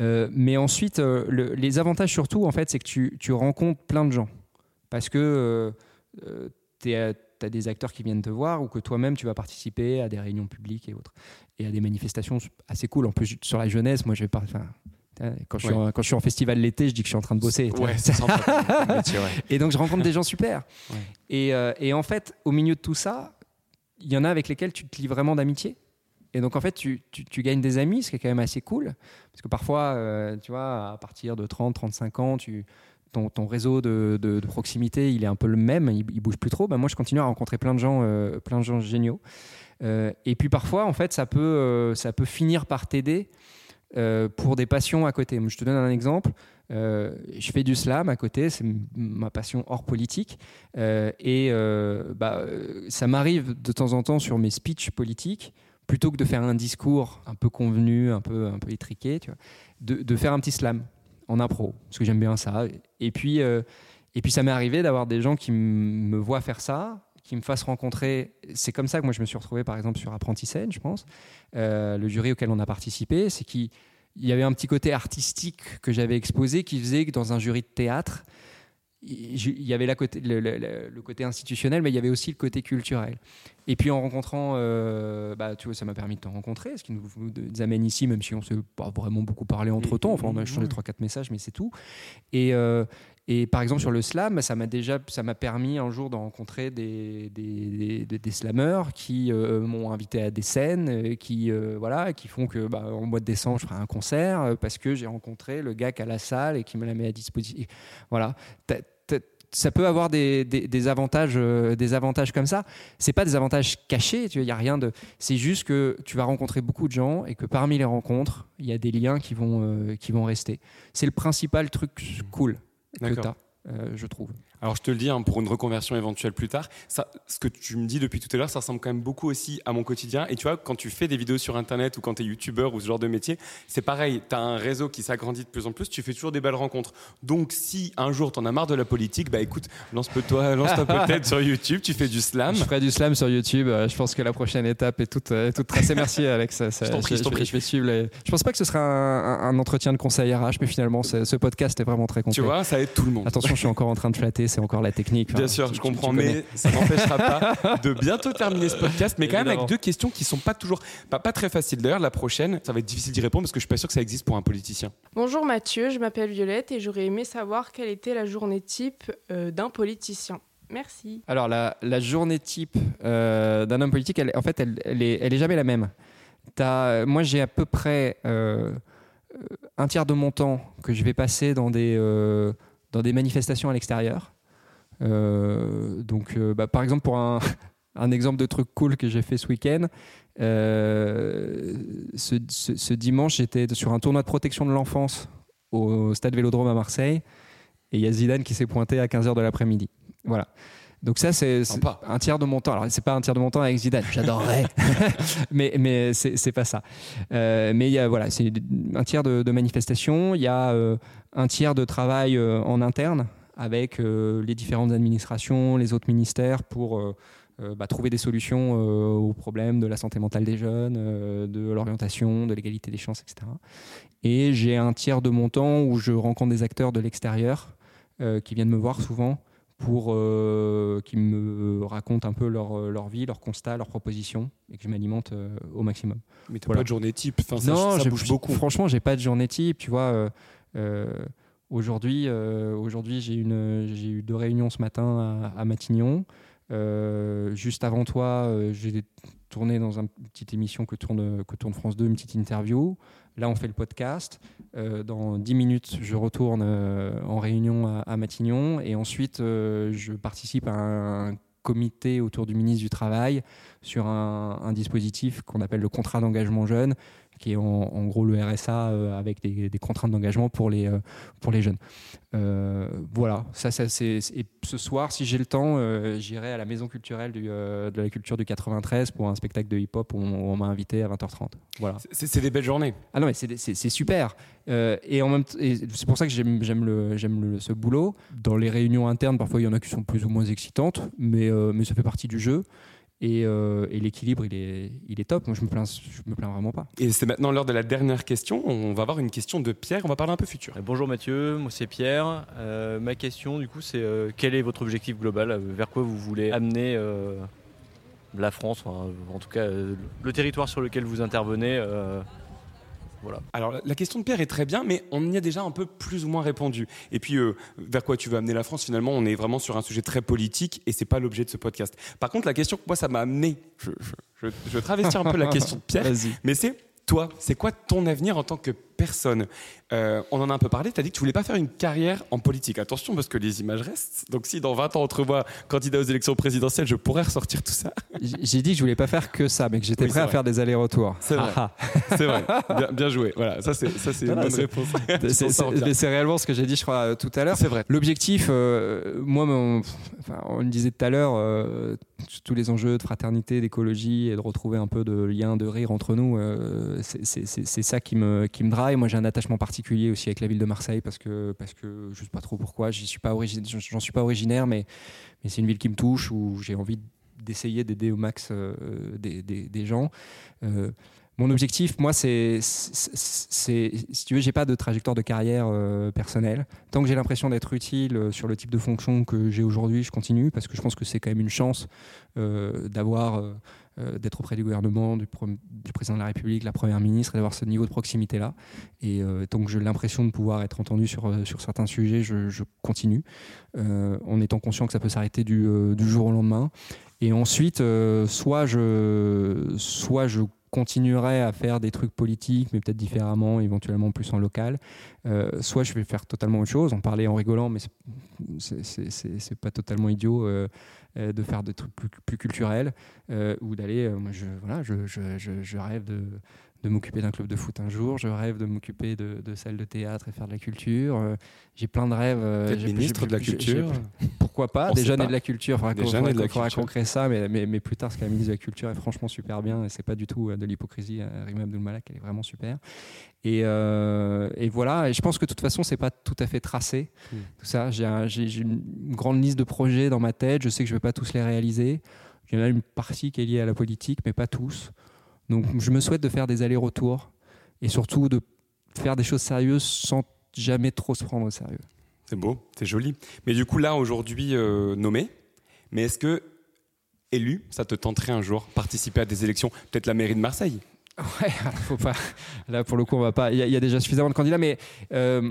Euh, mais ensuite, euh, le- les avantages surtout, en fait, c'est que tu, tu rencontres plein de gens. Parce que tu as des acteurs qui viennent te voir ou que toi-même tu vas participer à des réunions publiques et autres. Et à des manifestations assez cool. En plus, sur la jeunesse, moi je vais pas. quand je, suis Ouais. en, quand je suis en festival l'été, je dis que je suis en train de bosser. Ouais, métier. Et donc je rencontre des gens super. Et, euh, et en fait, au milieu de tout ça, il y en a avec lesquels tu te lis vraiment d'amitié. Et donc en fait, tu, tu- tu gagnes des amis, ce qui est quand même assez cool. Parce que parfois, euh, tu vois, à partir de 30, 35 ans, tu, ton, réseau de, proximité, il est un peu le même, il, il bouge plus trop. Ben, moi, je continue à rencontrer plein de gens, euh, plein de gens géniaux. Euh, et puis parfois, en fait, ça peut, euh, ça peut finir par t'aider pour des passions à côté. Je te donne un exemple. Je fais du slam à côté, c'est ma passion hors politique. Et bah, ça m'arrive de temps en temps sur mes speeches politiques, plutôt que de faire un discours un peu convenu, un peu, un peu étriqué, de faire un petit slam en impro, parce que j'aime bien ça. Et puis, euh, et puis ça m'est arrivé d'avoir des gens qui me voient faire ça, qui me fassent rencontrer. C'est comme ça que moi je me suis retrouvé par exemple sur Apprenti Scène, je pense. Euh, le jury auquel on a participé, c'est qu'il il y avait un petit côté artistique que j'avais exposé qui faisait que dans un jury de théâtre, il y avait la côté, le, le- le- le côté institutionnel, mais il y avait aussi le côté culturel. Et puis en rencontrant, euh, bah, tu vois, ça m'a permis de te rencontrer, ce qui nous, nous amène ici, même si on ne s'est pas vraiment beaucoup parlé entre temps. Enfin, on a échangé trois, quatre messages, mais c'est tout. Et, euh, et par exemple sur le slam, ça m'a déjà, ça m'a permis un jour de rencontrer des, des, slammeurs qui euh, m'ont invité à des scènes, euh, qui euh, voilà, qui font que bah, en mois de décembre je ferai un concert parce que j'ai rencontré le gars qui a la salle et qui me la met à disposition. Voilà. Ça peut avoir des, avantages, euh, des avantages comme ça. C'est pas des avantages cachés, tu y a rien de. C'est juste que tu vas rencontrer beaucoup de gens et que parmi les rencontres, il y a des liens qui vont, qui vont rester. C'est le principal truc cool que tu as, je trouve. Alors je te le dis, hein, pour une reconversion éventuelle plus tard, ça, ce que tu me dis depuis tout à l'heure, ça ressemble quand même beaucoup aussi à mon quotidien. Et tu vois, quand tu fais des vidéos sur Internet ou quand tu es youtubeur ou ce genre de métier, c'est pareil, tu as un réseau qui s'agrandit de plus en plus, tu fais toujours des belles rencontres. Donc si un jour tu en as marre de la politique, bah écoute, lance-toi lance peut-être sur YouTube, tu fais du slam. Je ferai du slam sur YouTube. euh, Je pense que la prochaine étape est toute, euh, toute tracée. Merci Alex. Je prie, je vais- prie. je vais suivre les- Je pense pas que ce sera un, un- entretien de conseil RH, mais finalement, ce, ce podcast est vraiment très complet. Tu vois, ça aide tout le monde. Attention, je suis encore en train de flatter, c'est encore la technique. Bien Enfin, sûr, tu- je tu- tu comprends, connais. mais ça n'empêchera pas de bientôt terminer ce podcast, mais quand même avec deux questions qui sont pas toujours, pas, pas très faciles. D'ailleurs, la prochaine, ça va être difficile d'y répondre parce que je suis pas sûr que ça existe pour un politicien. Bonjour Mathieu, je m'appelle Violette et j'aurais aimé savoir quelle était la journée type euh, d'un politicien. Merci. Alors, la, la journée type euh, d'un homme politique, elle, en fait, elle, elle, est, elle est jamais la même. T'as- moi, j'ai à peu près euh, euh, un tiers de mon temps que je vais passer dans des, euh, dans des manifestations à l'extérieur. Euh, donc, euh, bah, par exemple, pour un, un exemple de truc cool que j'ai fait ce week-end, euh, ce, ce- ce dimanche, j'étais sur un tournoi de protection de l'enfance au stade Vélodrome à Marseille. Et il y a Zidane qui s'est pointé à 15h de l'après-midi. Voilà. Donc ça, c'est un tiers de mon temps. Alors, c'est pas un tiers de mon temps avec Zidane, j'adorerais. mais mais c'est pas ça. Euh, mais il y a, voilà, c'est un tiers de, de manifestations. Il y a euh, un tiers de travail en interne avec euh, les différentes administrations, les autres ministères pour... euh, euh, bah, trouver des solutions euh, aux problèmes de la santé mentale des jeunes, euh, de l'orientation, de l'égalité des chances, etc. Et j'ai un tiers de mon temps où je rencontre des acteurs de l'extérieur qui viennent me voir souvent pour qui me racontent un peu leur, leur, vie, leurs constats, leurs propositions et que je m'alimente au maximum. Mais tu n'as pas de journée type enfin, Non, ça, bouge beaucoup. Franchement, j'ai pas de journée type. Tu vois, aujourd'hui, aujourd'hui j'ai eu deux réunions ce matin à, Matignon. Euh, juste avant toi, euh, j'ai tourné dans une petite émission que tourne, France 2, une petite interview. Là, on fait le podcast. Euh, dans 10 minutes, je retourne en réunion à, Matignon. Et ensuite, je participe à un, comité autour du ministre du Travail sur un dispositif qu'on appelle le contrat d'engagement jeune, qui est en, gros le RSA euh, avec des, contraintes d'engagement pour les, euh, pour les jeunes. Euh, voilà, ça, ça c'est. Et ce soir, si j'ai le temps, j'irai à la maison culturelle du, de la culture du 93 pour un spectacle de hip-hop où on, m'a invité à 20h30. Voilà. C'est des belles journées. Ah non, mais c'est super. et en même c'est pour ça que j'aime le, j'aime ce boulot. Dans les réunions internes, parfois il y en a qui sont plus ou moins excitantes, mais, mais ça fait partie du jeu. Euh, et, l'équilibre, il est, il est top. Moi, je me plains, je me plains vraiment pas. Et c'est maintenant l'heure de la dernière question. On va avoir une question de Pierre. On va parler un peu futur. Euh, bonjour Mathieu, moi c'est Pierre. Euh, ma question, du coup, c'est quel est votre objectif global? Vers quoi vous voulez amener la France, en tout cas le territoire sur lequel vous intervenez alors la question de Pierre est très bien, mais on y a déjà un peu plus ou moins répondu. Et puis euh, vers quoi tu veux amener la France Finalement, on est vraiment sur un sujet très politique et c'est pas l'objet de ce podcast. Par contre, la question que moi ça m'a amené, je, je, je, travestir un peu la question de Pierre, mais c'est toi, c'est quoi ton avenir en tant que personne euh, On en a un peu parlé, tu as dit que tu voulais pas faire une carrière en politique. Attention, parce que les images restent. Donc si dans 20 ans on te revoit candidat aux élections présidentielles, je pourrais ressortir tout ça. J'ai dit que je voulais pas faire que ça, mais que j'étais prêt à faire des allers-retours. C'est vrai. Ah, ah. c'est vrai. Bien, joué. Voilà, ça c'est une bonne réponse. C'est réellement ce que j'ai dit, je crois, tout à l'heure. C'est vrai. L'objectif, euh, moi, on le disait tout à l'heure, euh, tous les enjeux de fraternité, d'écologie et de retrouver un peu de lien, de rire entre nous, c'est ça qui me, qui me drive. Moi, j'ai un attachement particulier aussi avec la ville de Marseille parce que, parce que je sais pas trop pourquoi, j'en suis j'en suis pas originaire, mais, c'est une ville qui me touche où j'ai envie d'essayer d'aider au max euh, des, des, gens. Euh, mon objectif, moi, c'est, si tu veux, j'ai pas de trajectoire de carrière euh, personnelle. Tant que j'ai l'impression d'être utile sur le type de fonction que j'ai aujourd'hui, je continue parce que je pense que c'est quand même une chance d'avoir euh, d'être auprès du gouvernement, du, président de la République, la première ministre, d'avoir ce niveau de proximité-là. Et euh, tant que j'ai l'impression de pouvoir être entendu sur, euh, certains sujets, je, continue, en étant conscient que ça peut s'arrêter du, jour au lendemain. Et ensuite, soit, je, soit je continuerai à faire des trucs politiques, mais peut-être différemment, éventuellement plus en local. soit je vais faire totalement autre chose, en parler en rigolant, mais c'est pas totalement idiot. Euh, de faire des trucs plus, culturels euh, ou d'aller. Euh, moi, je, voilà, je, je, je rêve de, de m'occuper d'un club de foot un jour, je rêve de m'occuper de, de salles de théâtre et faire de la culture. j'ai plein de rêves. J'ai ministre de la culture. Pourquoi pas? Des jeunes et de la culture. Des jeunes et de la culture. crée ça, mais, mais, mais, plus tard, ce qu'est la ministre de la culture est franchement super bien et c'est pas du tout de l'hypocrisie. Rima Abdul elle est vraiment super. Et, et, voilà, et je pense que de toute façon, c'est pas tout à fait tracé. Hmm. Tout ça, j'ai une grande liste de projets dans ma tête. Je sais que je vais pas tous les réaliser. Il y en a une partie qui est liée à la politique, mais pas tous. Donc je me souhaite de faire des allers-retours et surtout de faire des choses sérieuses sans jamais trop se prendre au sérieux. C'est beau, c'est joli. Mais du coup là aujourd'hui euh, nommé, mais est-ce que élu, ça te tenterait un jour participer à des élections, peut-être la mairie de Marseille? Ouais, faut pas. Là, pour le coup, on va pas. Il y, a déjà suffisamment de candidats, mais euh,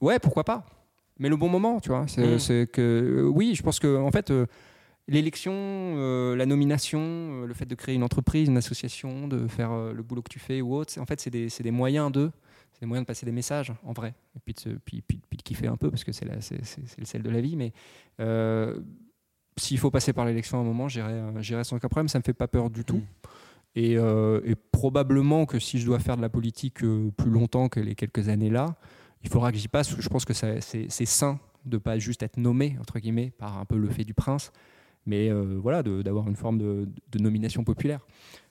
ouais, pourquoi pas? Mais le bon moment, tu vois. C'est mm. que oui, je pense que en fait, euh, L'élection, euh, la nomination, euh, le fait de créer une entreprise, une association, de faire euh, le boulot que tu fais ou autre, en fait, c'est des, des, moyens de, c'est des moyens de passer des messages en vrai, et puis de, puis, puis, de kiffer un peu parce que c'est le sel de la vie. Mais s'il faut passer par l'élection à un moment, j'irai sans aucun problème. Ça me fait pas peur du tout. Mmh. Et, et, probablement que si je dois faire de la politique plus longtemps que les quelques années là, il faudra que j'y passe. Je pense que c'est sain de pas juste être nommé entre guillemets par un peu le fait du prince mais euh, voilà, d'avoir une forme de, nomination populaire.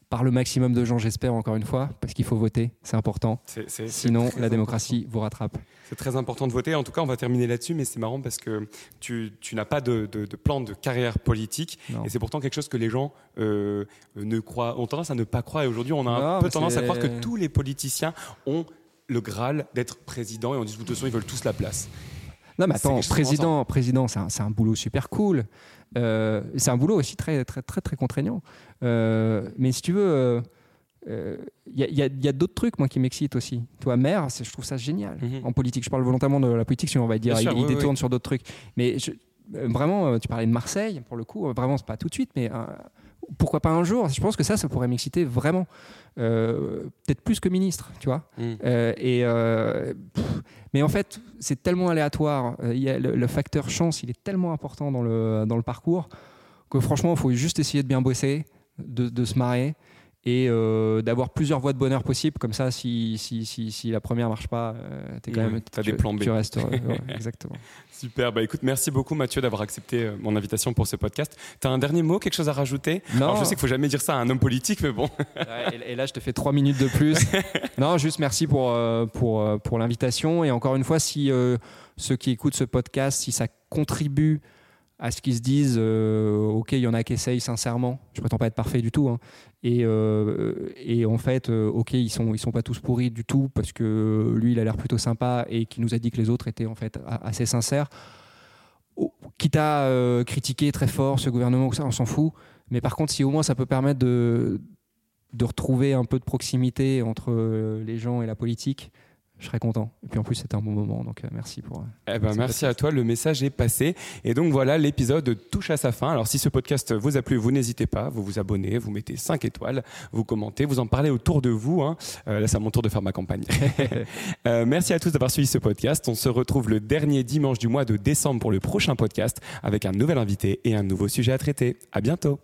par le maximum de gens, j'espère, encore une fois, parce qu'il faut voter, c'est important. Sinon, la démocratie vous rattrape. C'est très important de voter. En tout cas, on va terminer là-dessus, mais c'est marrant parce que tu, tu n'as pas de, de- de plan de carrière politique. Non. Et c'est pourtant quelque chose que les gens euh, ne croient, ont tendance à ne pas croire. Et aujourd'hui, on a un peu tendance à croire que tous les politiciens ont le Graal d'être président. Et on dit de toute façon, ils veulent tous la place. Non, mais attends, président, président, c'est un, c'est un boulot super cool. Euh, c'est un boulot aussi très, très, très, très contraignant. Euh, mais si tu veux, il y a, y a- y a d'autres trucs moi qui m'excitent aussi. Toi, maire, je trouve ça génial. En politique, je parle volontairement de la politique, sinon on va dire, Mhm. Bien il, sûr, il oui, détourne oui. sur d'autres trucs. Mais je- euh, vraiment, euh, tu parlais de Marseille, pour le coup, euh, vraiment, c'est pas tout de suite, mais euh, pourquoi pas un jour? Je pense que ça, ça pourrait m'exciter vraiment. Euh, Peut-être plus que ministre, tu vois? Mm. Euh, et euh, pff, mais en fait, c'est tellement aléatoire. Il y a le, le facteur chance, il est tellement important dans le, dans le parcours que franchement, il faut juste essayer de bien bosser, de, de se marrer et euh, d'avoir plusieurs voies de bonheur possibles. Comme ça, si, si, si, si la première marche pas, euh, quand Ouais, même, tu, des plans B. tu restes heureux. Ouais, exactement. Super. Bah écoute, merci beaucoup Mathieu d'avoir accepté euh, mon invitation pour ce podcast. Tu as un dernier mot, quelque chose à rajouter? Non. Alors, je sais qu'il faut jamais dire ça à un homme politique, mais bon. Et, et là, je te fais trois minutes de plus. non, juste merci pour, euh, pour, euh, pour l'invitation. Et encore une fois, si euh, ceux qui écoutent ce podcast, si ça contribue à ce qu'ils se disent, euh, ok, il y en a qui essayent sincèrement. Je prétends pas être parfait du tout. hein. Et, euh, et en fait, euh, ok, ils sont, ils sont pas tous pourris du tout parce que lui, il a l'air plutôt sympa et qui nous a dit que les autres étaient en fait assez sincères. Oh, quitte à euh, critiquer très fort ce gouvernement ou ça, on s'en fout. Mais par contre, si au moins ça peut permettre de, de retrouver un peu de proximité entre les gens et la politique, je serais content. Et puis en plus, c'était un bon moment, donc euh, merci pour. euh, Eh ben, merci à toi, le message est passé. Et donc voilà, l'épisode touche à sa fin. Alors si ce podcast vous a plu, vous n'hésitez pas, vous vous abonnez, vous mettez 5 étoiles, vous commentez, vous en parlez autour de vous. hein. Euh, là, c'est à mon tour de faire ma campagne. Euh, merci à tous d'avoir suivi ce podcast. On se retrouve le dernier dimanche du mois de décembre pour le prochain podcast avec un nouvel invité et un nouveau sujet à traiter. À bientôt.